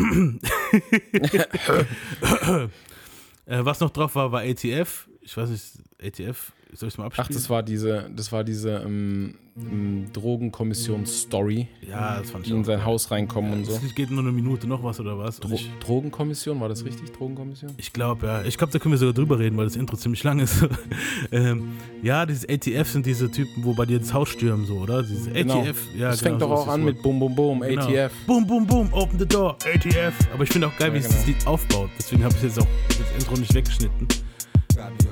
äh, was noch drauf war, war ATF. Ich weiß nicht, ATF, soll ich es mal abspielen? Ach, das war diese, das war diese ähm, ähm, Drogenkommission-Story, Ja, das fand ich die in sein geil. Haus reinkommen und so. Es geht nur eine Minute noch was oder was? Dro ich Drogenkommission, war das richtig? Drogenkommission? ich glaube, ja. Ich glaube, da können wir sogar drüber reden, weil das Intro ziemlich lang ist. *laughs* ähm, ja, dieses ATF sind diese Typen, wo bei dir das Haus stürmen, so, oder? Dieses Genau. ATF, ja, das genau, fängt doch auch an mit Bum Bum Bum, Genau. ATF. Boom, boom, boom, open the door, ATF. Aber ich finde auch geil, Ja, wie es das genau. Lied aufbaut. Deswegen habe ich jetzt auch das Intro nicht weggeschnitten.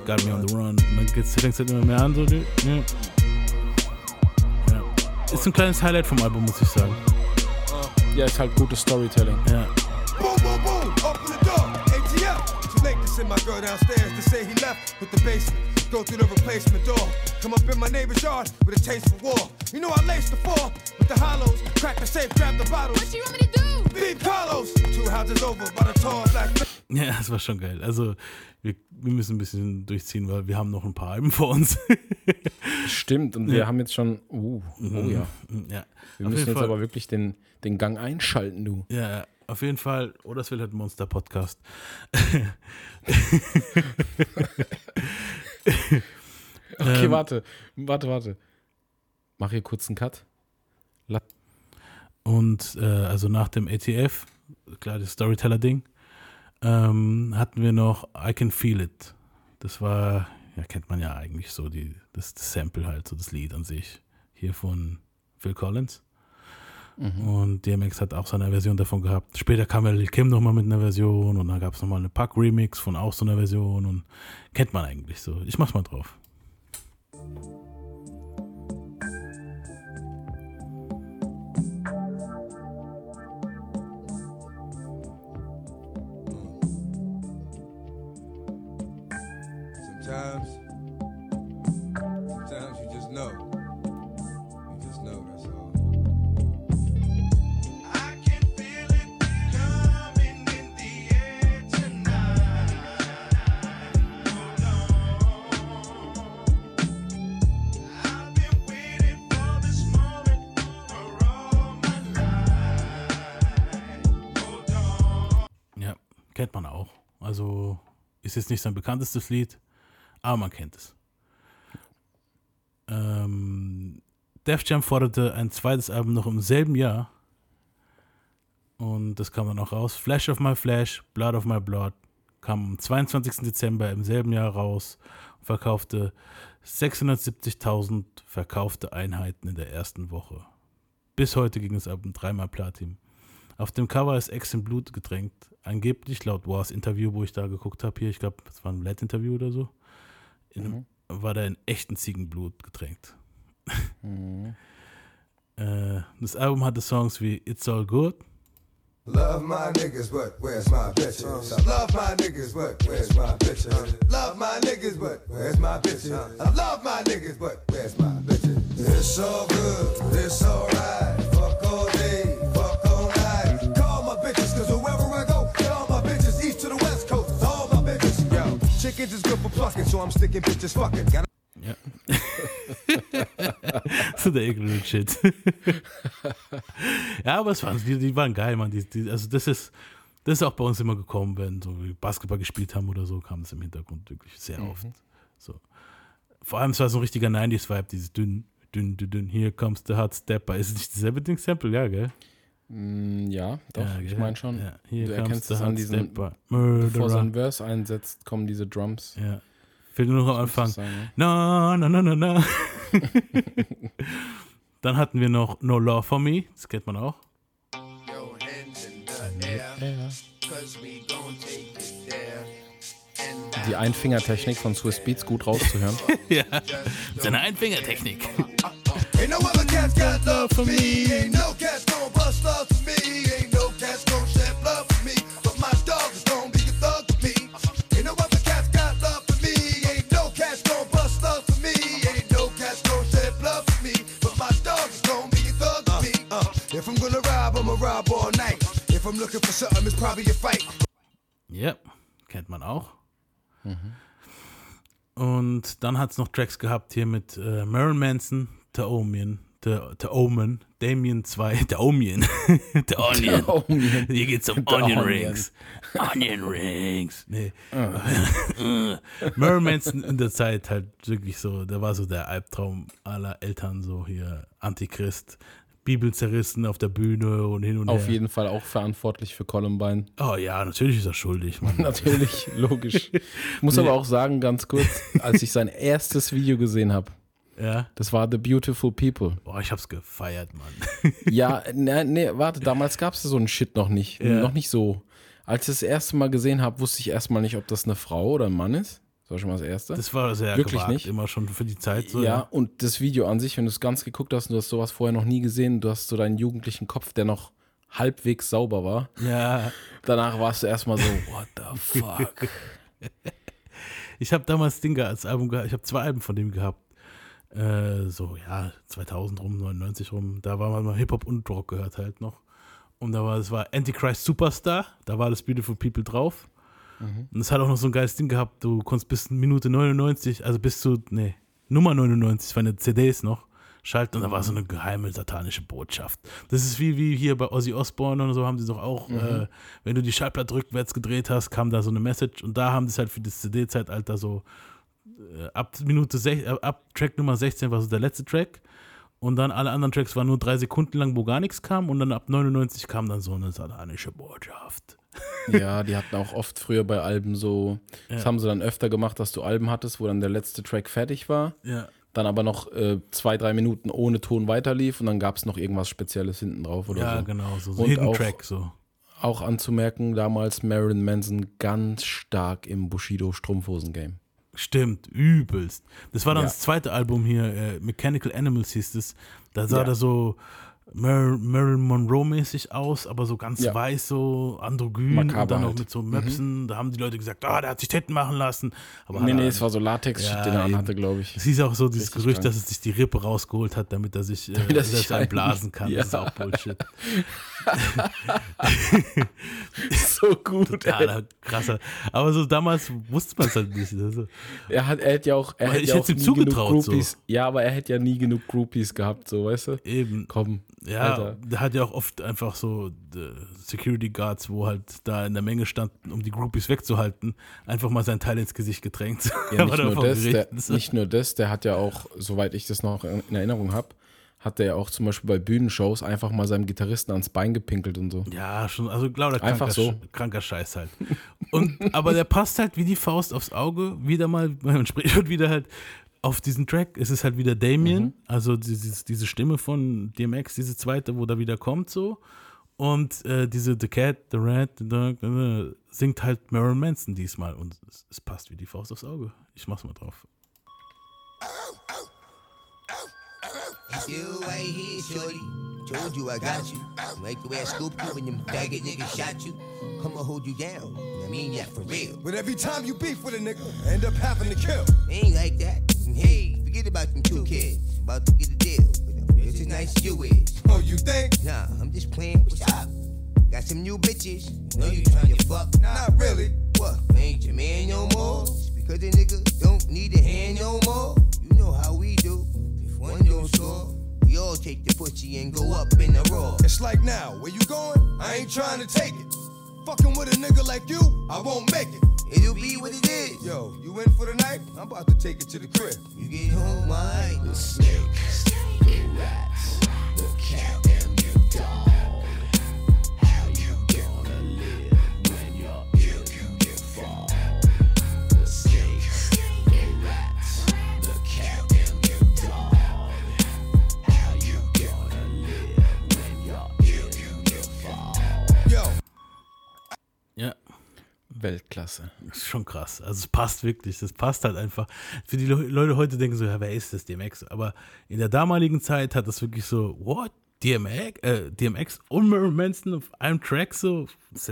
Got me on the run. Und dann geht's, fängt es halt immer mehr an, so. die- Ja. ja. Ist ein kleines Highlight vom Album, muss ich sagen. Ja, ist halt gutes Storytelling. Ja. Boom, boom, boom, open the door. ATF. Too late to send my girl downstairs to say he left with the basement. Go through the replacement door. Come up in my neighbor's yard with a taste for war. You know I laced the floor with the hollows. Crack the safe, grab the bottles. What you want me to do? Beat Carlos. Two houses over by the tall black. ja, das war schon geil. Also, wir, wir müssen ein bisschen durchziehen, weil wir haben noch ein paar Alben vor uns. *laughs* Stimmt, und wir Ja. haben jetzt schon, uh, oh ja. ja. Wir müssen jetzt Fall. aber wirklich den, den Gang einschalten, du. Ja, auf jeden Fall. Oder es will halt ein Monster-Podcast. *laughs* Okay, Ähm, warte, warte, warte. Mach hier kurz einen Cut. Und äh, also nach dem ATF, klar, das Storyteller-Ding, ähm, hatten wir noch I Can Feel It. Das war, ja, kennt man ja eigentlich so, die, das, das Sample halt, so das Lied an sich. Hier von Phil Collins. Und DMX hat auch seine Version davon gehabt. Später kam ja Lil Kim nochmal mit einer Version und dann gab es nochmal eine Pack-Remix von auch so einer Version und kennt man eigentlich so. Ich mach's mal drauf. Nicht sein bekanntestes Lied, aber man kennt es. Ähm, Def Jam forderte ein zweites Album noch im selben Jahr. Und das kam dann auch raus. Flash of My Flash, Blood of My Blood kam am 22. Dezember im selben Jahr raus und verkaufte 670.000 verkaufte Einheiten in der ersten Woche. Bis heute ging das Album dreimal Platin. Auf dem Cover ist Ex in Blut getränkt. Angeblich laut Wars Interview, wo ich da geguckt habe, hier, ich glaube, das war ein LED-Interview oder so, in, einem- war da in echten Ziegenblut getränkt. *laughs* äh, das Album hatte Songs wie It's All Good, Love my niggas, but where's my bitches? I love my niggas, but where's my bitches? Love my niggas, but where's my bitches? I love my niggas, but where's my bitches? It's all good, it's alright. Chickens is good for plucking, so I'm sticking bitches fucking. Got Ja. *laughs* so der ekelhafte Shit. *laughs* ja, aber es waren, die, die waren geil, man. Die, die, also das ist, das ist auch bei uns immer gekommen, wenn so wir Basketball gespielt haben oder so, kam es im Hintergrund wirklich sehr oft. So. Vor allem, es war so ein richtiger 90s-Vibe, dieses dünn, dünn, dünn, dünn, hier comes the hot stepper. Ist es nicht dasselbe Ding-Sample? Ja, gell? Mm, ja, doch, ja, ich meine schon. Ja. Hier du erkennst es an diesen, bevor sein Verse einsetzt, kommen diese Drums. Ja. Fehlt nur noch am Anfang. Na, na, na, na, na. *laughs* Dann hatten wir noch No Law for Me, das kennt man auch. Your hands in the air, Die Einfingertechnik von Swiss Beats gut rauszuhören. *laughs* ja, seine Einfingertechnik. Ain't no other cats got love for me. Ain't no cats gon' bust love for me. Ain't no cats gon' shed blood for me. But my dog is gon' be a thug for me. Ain't no other cats got love for me. Ain't no cats gon' bust love for me. Ain't no cats gon' shed blood for me. But my dog is gon' be a thug for me. Uh, if I'm gonna rob, I'ma rob all night. If I'm looking for something, it's probably a fight. Ja, kennt man auch. Und dann hat es noch Tracks gehabt hier mit äh, Marilyn Manson, The Omen, The, The Omen, Damien 2, The *laughs* Omen, The Onion. Onion. Hier geht's um The Onion Onion. Rings. Onion Rings. Nee. *laughs* Marilyn Manson in der Zeit halt wirklich so, der war so der Albtraum aller Eltern, so hier Antichrist, Bibel zerrissen auf der Bühne und hin und Auf her. jeden Fall auch verantwortlich für Columbine. Oh ja, natürlich ist er schuldig, Mann. *laughs* Natürlich, logisch. Ich muss aber auch sagen, ganz kurz, als ich sein erstes Video gesehen habe, Ja. das war The Beautiful People. Boah, ich hab's gefeiert, Mann. *laughs* Ja, ne, ne, warte, damals gab es so einen Shit noch nicht. Ja. Noch nicht so. Als ich das erste Mal gesehen habe, wusste ich erstmal nicht, ob das eine Frau oder ein Mann ist. Das war schon mal das Erste. Das war sehr Wirklich gewagt, nicht? immer schon für die Zeit so. ja, und das Video an sich, wenn du es ganz geguckt hast und du hast sowas vorher noch nie gesehen, du hast so deinen jugendlichen Kopf, der noch halbwegs sauber war. Ja. Danach warst du erstmal so, *laughs* what the fuck? *laughs* Ich habe damals Ding als Album gehabt, ich habe zwei Alben von dem gehabt. Äh, so, ja, 2000 rum, 99 rum. Da war man mal Hip-Hop und Rock gehört halt noch. Und da war, das war Antichrist Superstar, da war das Beautiful People drauf. Und es hat auch noch so ein geiles Ding gehabt, du konntest bis Minute 99, also bis zu, nee, Nummer 99, das waren ja CDs noch, schalten und da war so eine geheime satanische Botschaft. Das ist wie, wie hier bei Ozzy Osbourne und so haben sie doch auch, äh, wenn du die Schallplatte rückwärts gedreht hast, kam da so eine Message und da haben sie es halt für das CD-Zeitalter so ab Minute sech, äh, ab Track Nummer 16 war so der letzte Track und dann alle anderen Tracks waren nur drei Sekunden lang, wo gar nichts kam und dann ab 99 kam dann so eine satanische Botschaft. *laughs* Ja, die hatten auch oft früher bei Alben so, das haben sie dann öfter gemacht, dass du Alben hattest, wo dann der letzte Track fertig war. Ja. dann aber noch äh, zwei, drei Minuten ohne Ton weiterlief und dann gab es noch irgendwas Spezielles hinten drauf oder Ja, so. genau, so, so Und Hidden auch- Track, so. Auch anzumerken, damals Marilyn Manson ganz stark im Bushido-Strumpfhosen-Game. Stimmt, übelst. Das war dann Ja. das zweite Album hier, äh, Mechanical Animals hieß es. Da sah Ja. der so Marilyn Monroe-mäßig aus, aber so ganz Ja. weiß, so androgyn und Makaber dann noch halt. mit so Möpsen. Da haben die Leute gesagt, ah, der hat sich Titten machen lassen. Aber Nee, nee, es war so Latex, Ja, den er anhatte, glaube ich. Es hieß auch so dieses Richtig Gerücht, krank. dass es sich die Rippe rausgeholt hat, damit er sich, äh, dass sich er ein- blasen kann. Ja. Das ist auch Bullshit. *laughs* so gut, ey. Totaler krasser. Aber so damals wusste man es halt nicht. Also, Er, hat, er hätte ja auch, er hätte ich ja hätte ihm zugetraut, so. Ja, aber er hätte ja nie genug Groupies gehabt, so, weißt du? eben. Komm, Ja, Alter. der hat ja auch oft einfach so äh, Security Guards, wo halt da in der Menge standen, um die Groupies wegzuhalten, einfach mal sein Teil ins Gesicht gedrängt. Ja, *laughs* nicht, nur das, der. So. nicht nur das, der hat ja auch, soweit ich das noch in in Erinnerung habe, hat der ja auch zum Beispiel bei Bühnenshows einfach mal seinem Gitarristen ans Bein gepinkelt und so. Ja, schon, also lauter Einfach kranker, so. Sch- kranker Scheiß halt. Und, aber der passt halt wie die Faust aufs Auge, wieder mal, *laughs* man spricht wieder halt auf diesen Track. Es ist halt wieder Damien, Mhm. also diese, diese Stimme von DMX, diese zweite, wo da wieder kommt so. Und äh, diese The Cat, The Rat, The Dog, äh, singt halt Marilyn Manson diesmal. Und es, es passt wie die Faust aufs Auge. Ich mach's mal drauf. Still right here, shorty. Told you I got you. Like the way I scooped you when them faggot niggas shot you. I'ma hold you down. I mean that for real. But every time you beef with a nigga, I end up having to kill. Ain't like that. Hey, forget about them two kids. About to get a deal. Just as nice as you is. Oh, you think? Nah, I'm just playing. What's up? Got some new bitches. Know you trying to fuck. Not and go up in the raw. It's like now, where you going? I ain't trying to take it. Fucking with a nigga like you, I won't make it. It'll be what it is. Yo, you in for the night? I'm about to take it to the crib. You get home, I The snakes, the rats, the cat and the dog. Weltklasse. das ist schon krass. Also es passt wirklich. Das passt halt einfach. Für die Le Leute heute denken so, ja, wer ist das, DMX? Aber in der damaligen Zeit hat das wirklich so, what? DMX, äh, DMX und Marilyn Manson auf einem Track so?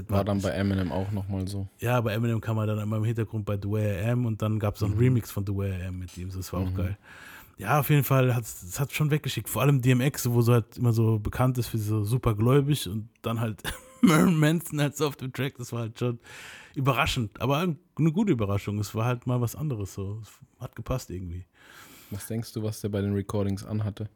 War dann bei Eminem auch nochmal so. Ja, bei Eminem kam er dann immer im Hintergrund bei The Way I Am und dann gab es einen Remix von The Way I Am mit ihm. Das war auch geil. Ja, auf jeden Fall hat es hat schon weggeschickt. Vor allem DMX, wo so halt immer so bekannt ist für so super gläubig und dann halt *laughs* Marilyn Manson halt so auf dem Track. Das war halt schon überraschend, aber eine gute Überraschung. Es war halt mal was anderes so. Es hat gepasst irgendwie. Was denkst du, was der bei den Recordings anhatte?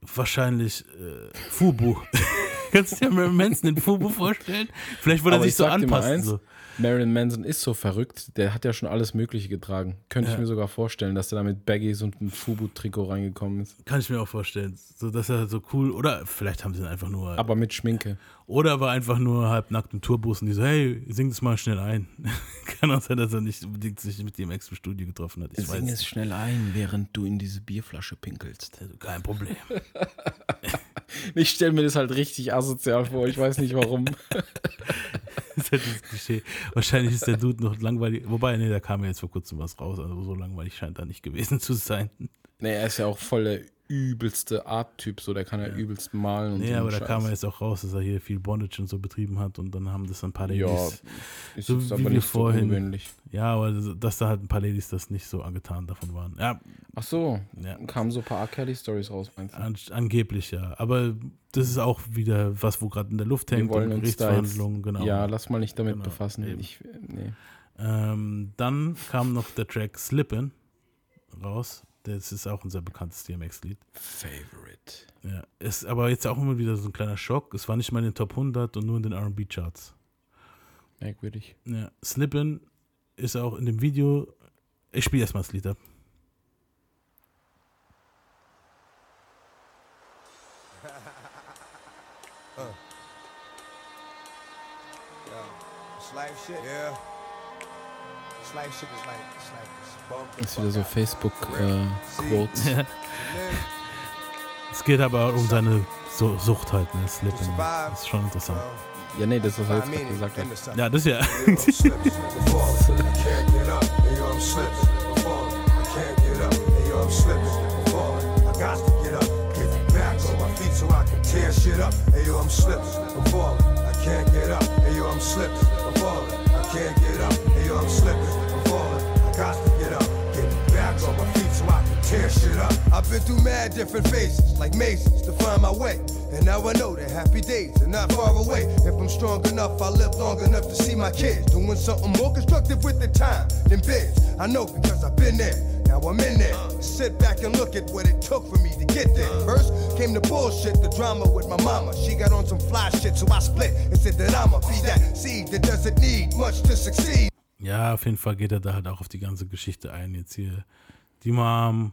Wahrscheinlich äh, Fubu. *laughs* Kannst du dir Manson in Fubu vorstellen? Vielleicht wollte er sich ich so anpassen. eins, So. Marilyn Manson ist so verrückt, der hat ja schon alles Mögliche getragen. Könnte ich Ja. mir sogar vorstellen, dass der da mit Baggies und einem Fubu-Trikot reingekommen ist. Kann ich mir auch vorstellen. So, dass er so cool, oder vielleicht haben sie ihn einfach nur, Aber mit Schminke. oder er war einfach nur halb nackt im Tourbus und die so, hey, sing das mal schnell ein. *laughs* Kann auch sein, dass er nicht unbedingt sich mit dem Ex im Studio getroffen hat. Ich weiß Sing es nicht. schnell ein, während du in diese Bierflasche pinkelst. Also kein Problem. *laughs* Ich stelle mir das halt richtig asozial vor, ich weiß nicht warum. das *laughs* ist halt das Klischee. Wahrscheinlich ist der Dude noch langweilig. Wobei, nee, da kam ja jetzt vor kurzem was raus. Also so langweilig scheint er nicht gewesen zu sein. Nee, er ist ja auch voll der übelste Art-Typ, so der kann ja, übelst malen und Nee, so. aber da Scheiß. kam ja jetzt auch raus, dass er hier viel Bondage und so betrieben hat und dann haben das ein paar Ja, Ladies. ist so wie aber wir vorhin. so. Ja, aber dass da halt ein paar Ladies das nicht so angetan davon waren. Ja, Ach so, Ja. kamen so ein paar R. Kelly-Stories raus, meinst du? An, angeblich ja. Aber das ist auch wieder was, wo gerade in der Luft Wir hängt. wollen und Gerichtsverhandlungen, genau. ja, lass mal nicht damit Genau, befassen. Ich, nee. ähm, dann kam noch der Track Slippin' raus. Das ist auch unser bekanntes DMX-Lied. Favorite. Ja, ist aber jetzt auch immer wieder so ein kleiner Schock. Es war nicht mal in den Top 100 und nur in den R&B-Charts. Merkwürdig. Ja, Slippin' ist auch in dem Video. Ich spiele erstmal das Lied ab. *laughs* It's life shit. Yeah. This life shit is Das ist wieder so. Facebook-Quotes. Ja. Es geht aber um seine Su Sucht halt, ne? Slippen. Das ist schon interessant. ja, nee, das ist, was er I jetzt mean, gerade gesagt end hat. of something. Ja, das ja. I've been through mad different phases, like mazes, to find my way. And now I know that happy days are not far away. If I'm strong enough, I'll live long enough to see my kids doing something more constructive with the time than biz. I know because I've been there. Now I'm in there. Sit back and look at what it took for me to get there. First came the bullshit, the drama with my mama. She got on some fly shit, so I split and said that I'ma be that seed that doesn't need much to succeed. Ja, auf jeden Fall geht er da halt auch auf die ganze Geschichte ein. Jetzt hier die Mom,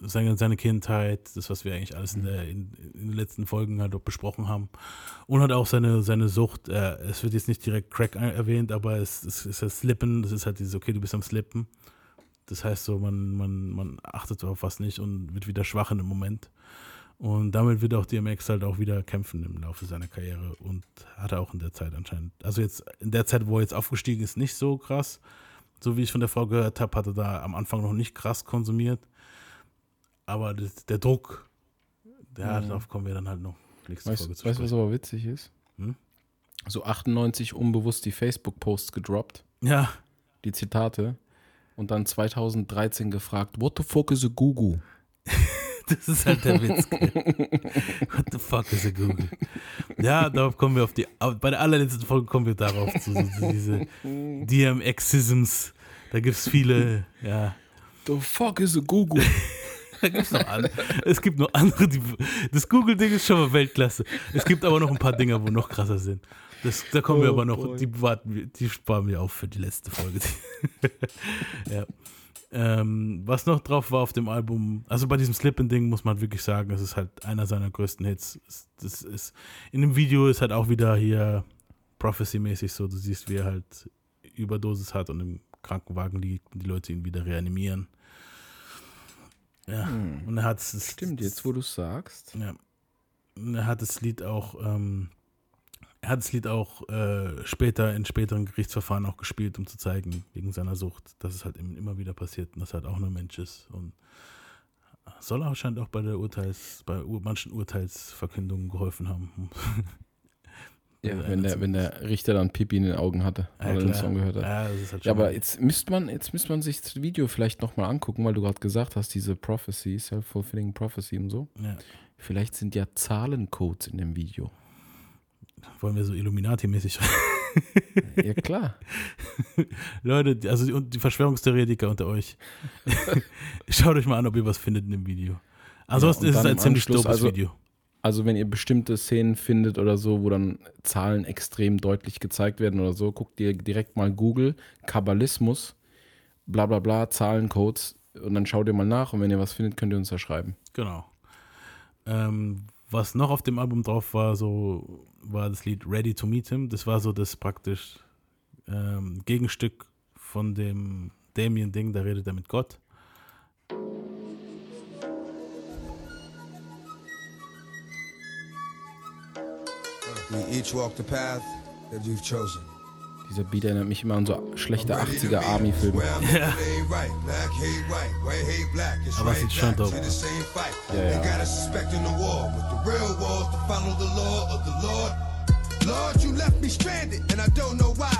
seine, seine Kindheit, das, was wir eigentlich alles in, der, in, in den letzten Folgen halt auch besprochen haben. Und hat auch seine, seine Sucht. Äh, es wird jetzt nicht direkt Crack erwähnt, aber es, es ist das Slippen. Das ist halt dieses, okay, du bist am Slippen. Das heißt so, man, man, man achtet auf was nicht und wird wieder schwach in dem Moment. Und damit wird auch DMX halt auch wieder kämpfen im Laufe seiner Karriere und hat er auch in der Zeit anscheinend. Also jetzt in der Zeit, wo er jetzt aufgestiegen ist, nicht so krass. So wie ich von der Frau gehört habe, hat er da am Anfang noch nicht krass konsumiert. Aber das, der Druck, der Mhm. darauf kommen wir dann halt noch nächste Weißt Folge zu du, was aber witzig ist? Hm? So 98 unbewusst die Facebook-Posts gedroppt, Ja, die Zitate. Und dann 2013 gefragt, what the fuck is a Gugu? *laughs* das ist halt der Witz. What the fuck is a Google? Ja, darauf kommen wir auf die. Bei der allerletzten Folge kommen wir darauf zu, so, zu diese DMX-Isms. Da gibt es viele, ja. The fuck is a Gugu? *laughs* Da gibt's noch andere. Es gibt noch andere, die. Das Google-Ding ist schon mal Weltklasse. Es gibt aber noch ein paar Dinger, wo noch krasser sind. Das, da kommen wir Oh aber noch, boy. die, warten wir, die sparen wir auf für die letzte Folge. *laughs* ja. Ähm, was noch drauf war auf dem Album, also bei diesem Slippin'-Ding muss man wirklich sagen, es ist halt einer seiner größten Hits. Das ist, in dem Video ist halt auch wieder hier Prophecy-mäßig so, du siehst, wie er halt Überdosis hat und im Krankenwagen liegt und die Leute ihn wieder reanimieren. Ja, und er hat es. Hm. Stimmt, jetzt wo du es sagst. Ja. Und Er hat das Lied auch, ähm, er hat das Lied auch äh, später in späteren Gerichtsverfahren auch gespielt, um zu zeigen, wegen seiner Sucht, dass es halt im- immer wieder passiert und dass er halt auch nur Mensch ist. Und soll auch anscheinend auch bei der Urteils, bei manchen Urteilsverkündungen geholfen haben. *laughs* Ja, wenn der, wenn der Richter dann Pipi in den Augen hatte, Ja, weil er den. Song gehört hat. Ja, halt Ja, aber jetzt müsste man, jetzt müsste man sich das Video vielleicht nochmal angucken, weil du gerade gesagt hast, diese Prophecy, Self-Fulfilling Prophecy und so. Ja. Vielleicht sind ja Zahlencodes in dem Video. Wollen wir so Illuminati-mäßig Ja, klar. *laughs* Leute, also die, und die Verschwörungstheoretiker unter euch, *laughs* schaut euch mal an, ob ihr was findet in dem Video. Ansonsten und ist es ein ziemlich dopes also- Video. Also wenn ihr bestimmte Szenen findet oder so, wo dann Zahlen extrem deutlich gezeigt werden oder so, guckt ihr direkt mal Google, Kabbalismus, bla bla bla, Zahlencodes und dann schaut ihr mal nach und wenn ihr was findet, könnt ihr uns ja schreiben. Genau. Ähm, was noch auf dem Album drauf war, so war das Lied Ready to Meet Him. Das war so das praktisch ähm, Gegenstück von dem Damien-Ding, da redet er mit Gott. We each walk the path that you've chosen. Dieser Beat erinnert mich immer an so schlechte 80er Army-Filme. Ja. *laughs* Aber es ist schon dope. fight. Ja, They ja. got us suspecting the war with the real wars to follow the law of the Lord. Lord, you left me stranded and I don't know why.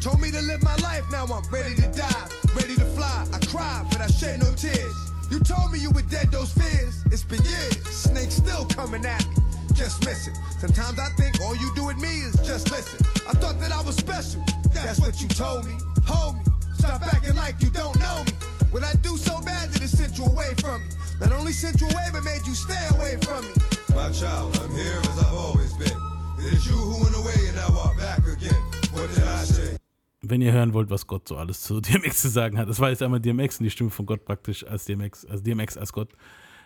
Told me to live my life, now I'm ready to die, ready to fly. I cried, but I shed no tears. You told me you were dead, those fears. It's been years, snakes still coming at me. Just missing. Sometimes I think all you do with me is just listen. I thought that I was special. That's what you told me. Hold me. Stop acting like you don't know me. What I do so bad that it sent you away from me. Not only sent you away, but made you stay away from me. My child, I'm here as I've always been. It is you who went away and now I'm back again. What did I say? Wenn ihr hören wollt, was Gott so alles zu *laughs* DMX zu sagen hat, das war jetzt einmal DMX und die Stimme von Gott praktisch als DMX, also DMX als Gott.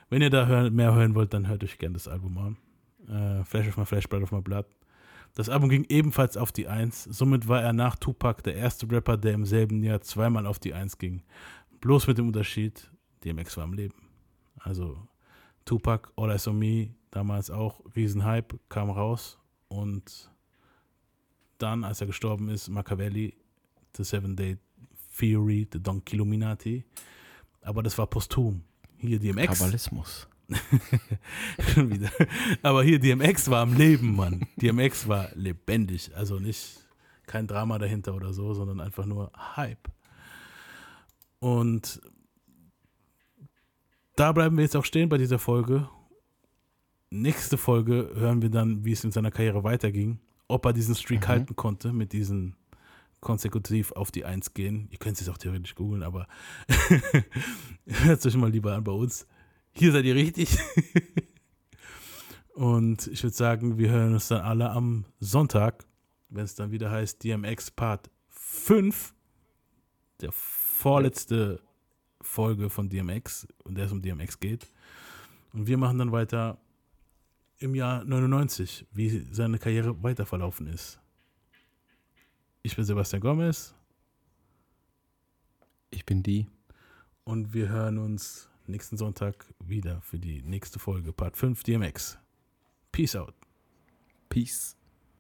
Wenn ihr da hören, mehr hören wollt, dann hört euch gerne das Album an. Äh, Flash of my Flash, Blood of my Blood. Das Album ging ebenfalls auf die 1. Somit war er nach Tupac der erste Rapper, der im selben Jahr zweimal auf die 1 ging. Bloß mit dem Unterschied, DMX war am Leben. Also Tupac, All Eyes on Me, damals auch Riesenhype, kam raus und dann, als er gestorben ist, Machiavelli, The Seven Day Theory, The Don Illuminati. Aber das war posthum. Hier DMX. Kabbalismus. *laughs* Schon wieder. Aber hier DMX war am Leben, Mann. DMX war lebendig. Also nicht kein Drama dahinter oder so, sondern einfach nur Hype. Und da bleiben wir jetzt auch stehen bei dieser Folge. Nächste Folge hören wir dann, wie es in seiner Karriere weiterging. Ob er diesen Streak halten konnte mit diesen konsekutiv auf die Eins gehen. Ihr könnt es auch theoretisch googeln, aber *laughs* hört es euch mal lieber an bei uns. Hier seid ihr richtig. *laughs* Und ich würde sagen, wir hören uns dann alle am Sonntag, wenn es dann wieder heißt DMX Part 5, der vorletzte Folge von DMX, und der es um DMX geht. Und wir machen dann weiter im Jahr 99, wie seine Karriere weiter verlaufen ist. Ich bin Sebastian Gomez Ich bin die. und wir hören uns nächsten Sonntag wieder für die nächste Folge, Part 5 DMX. Peace out. Peace.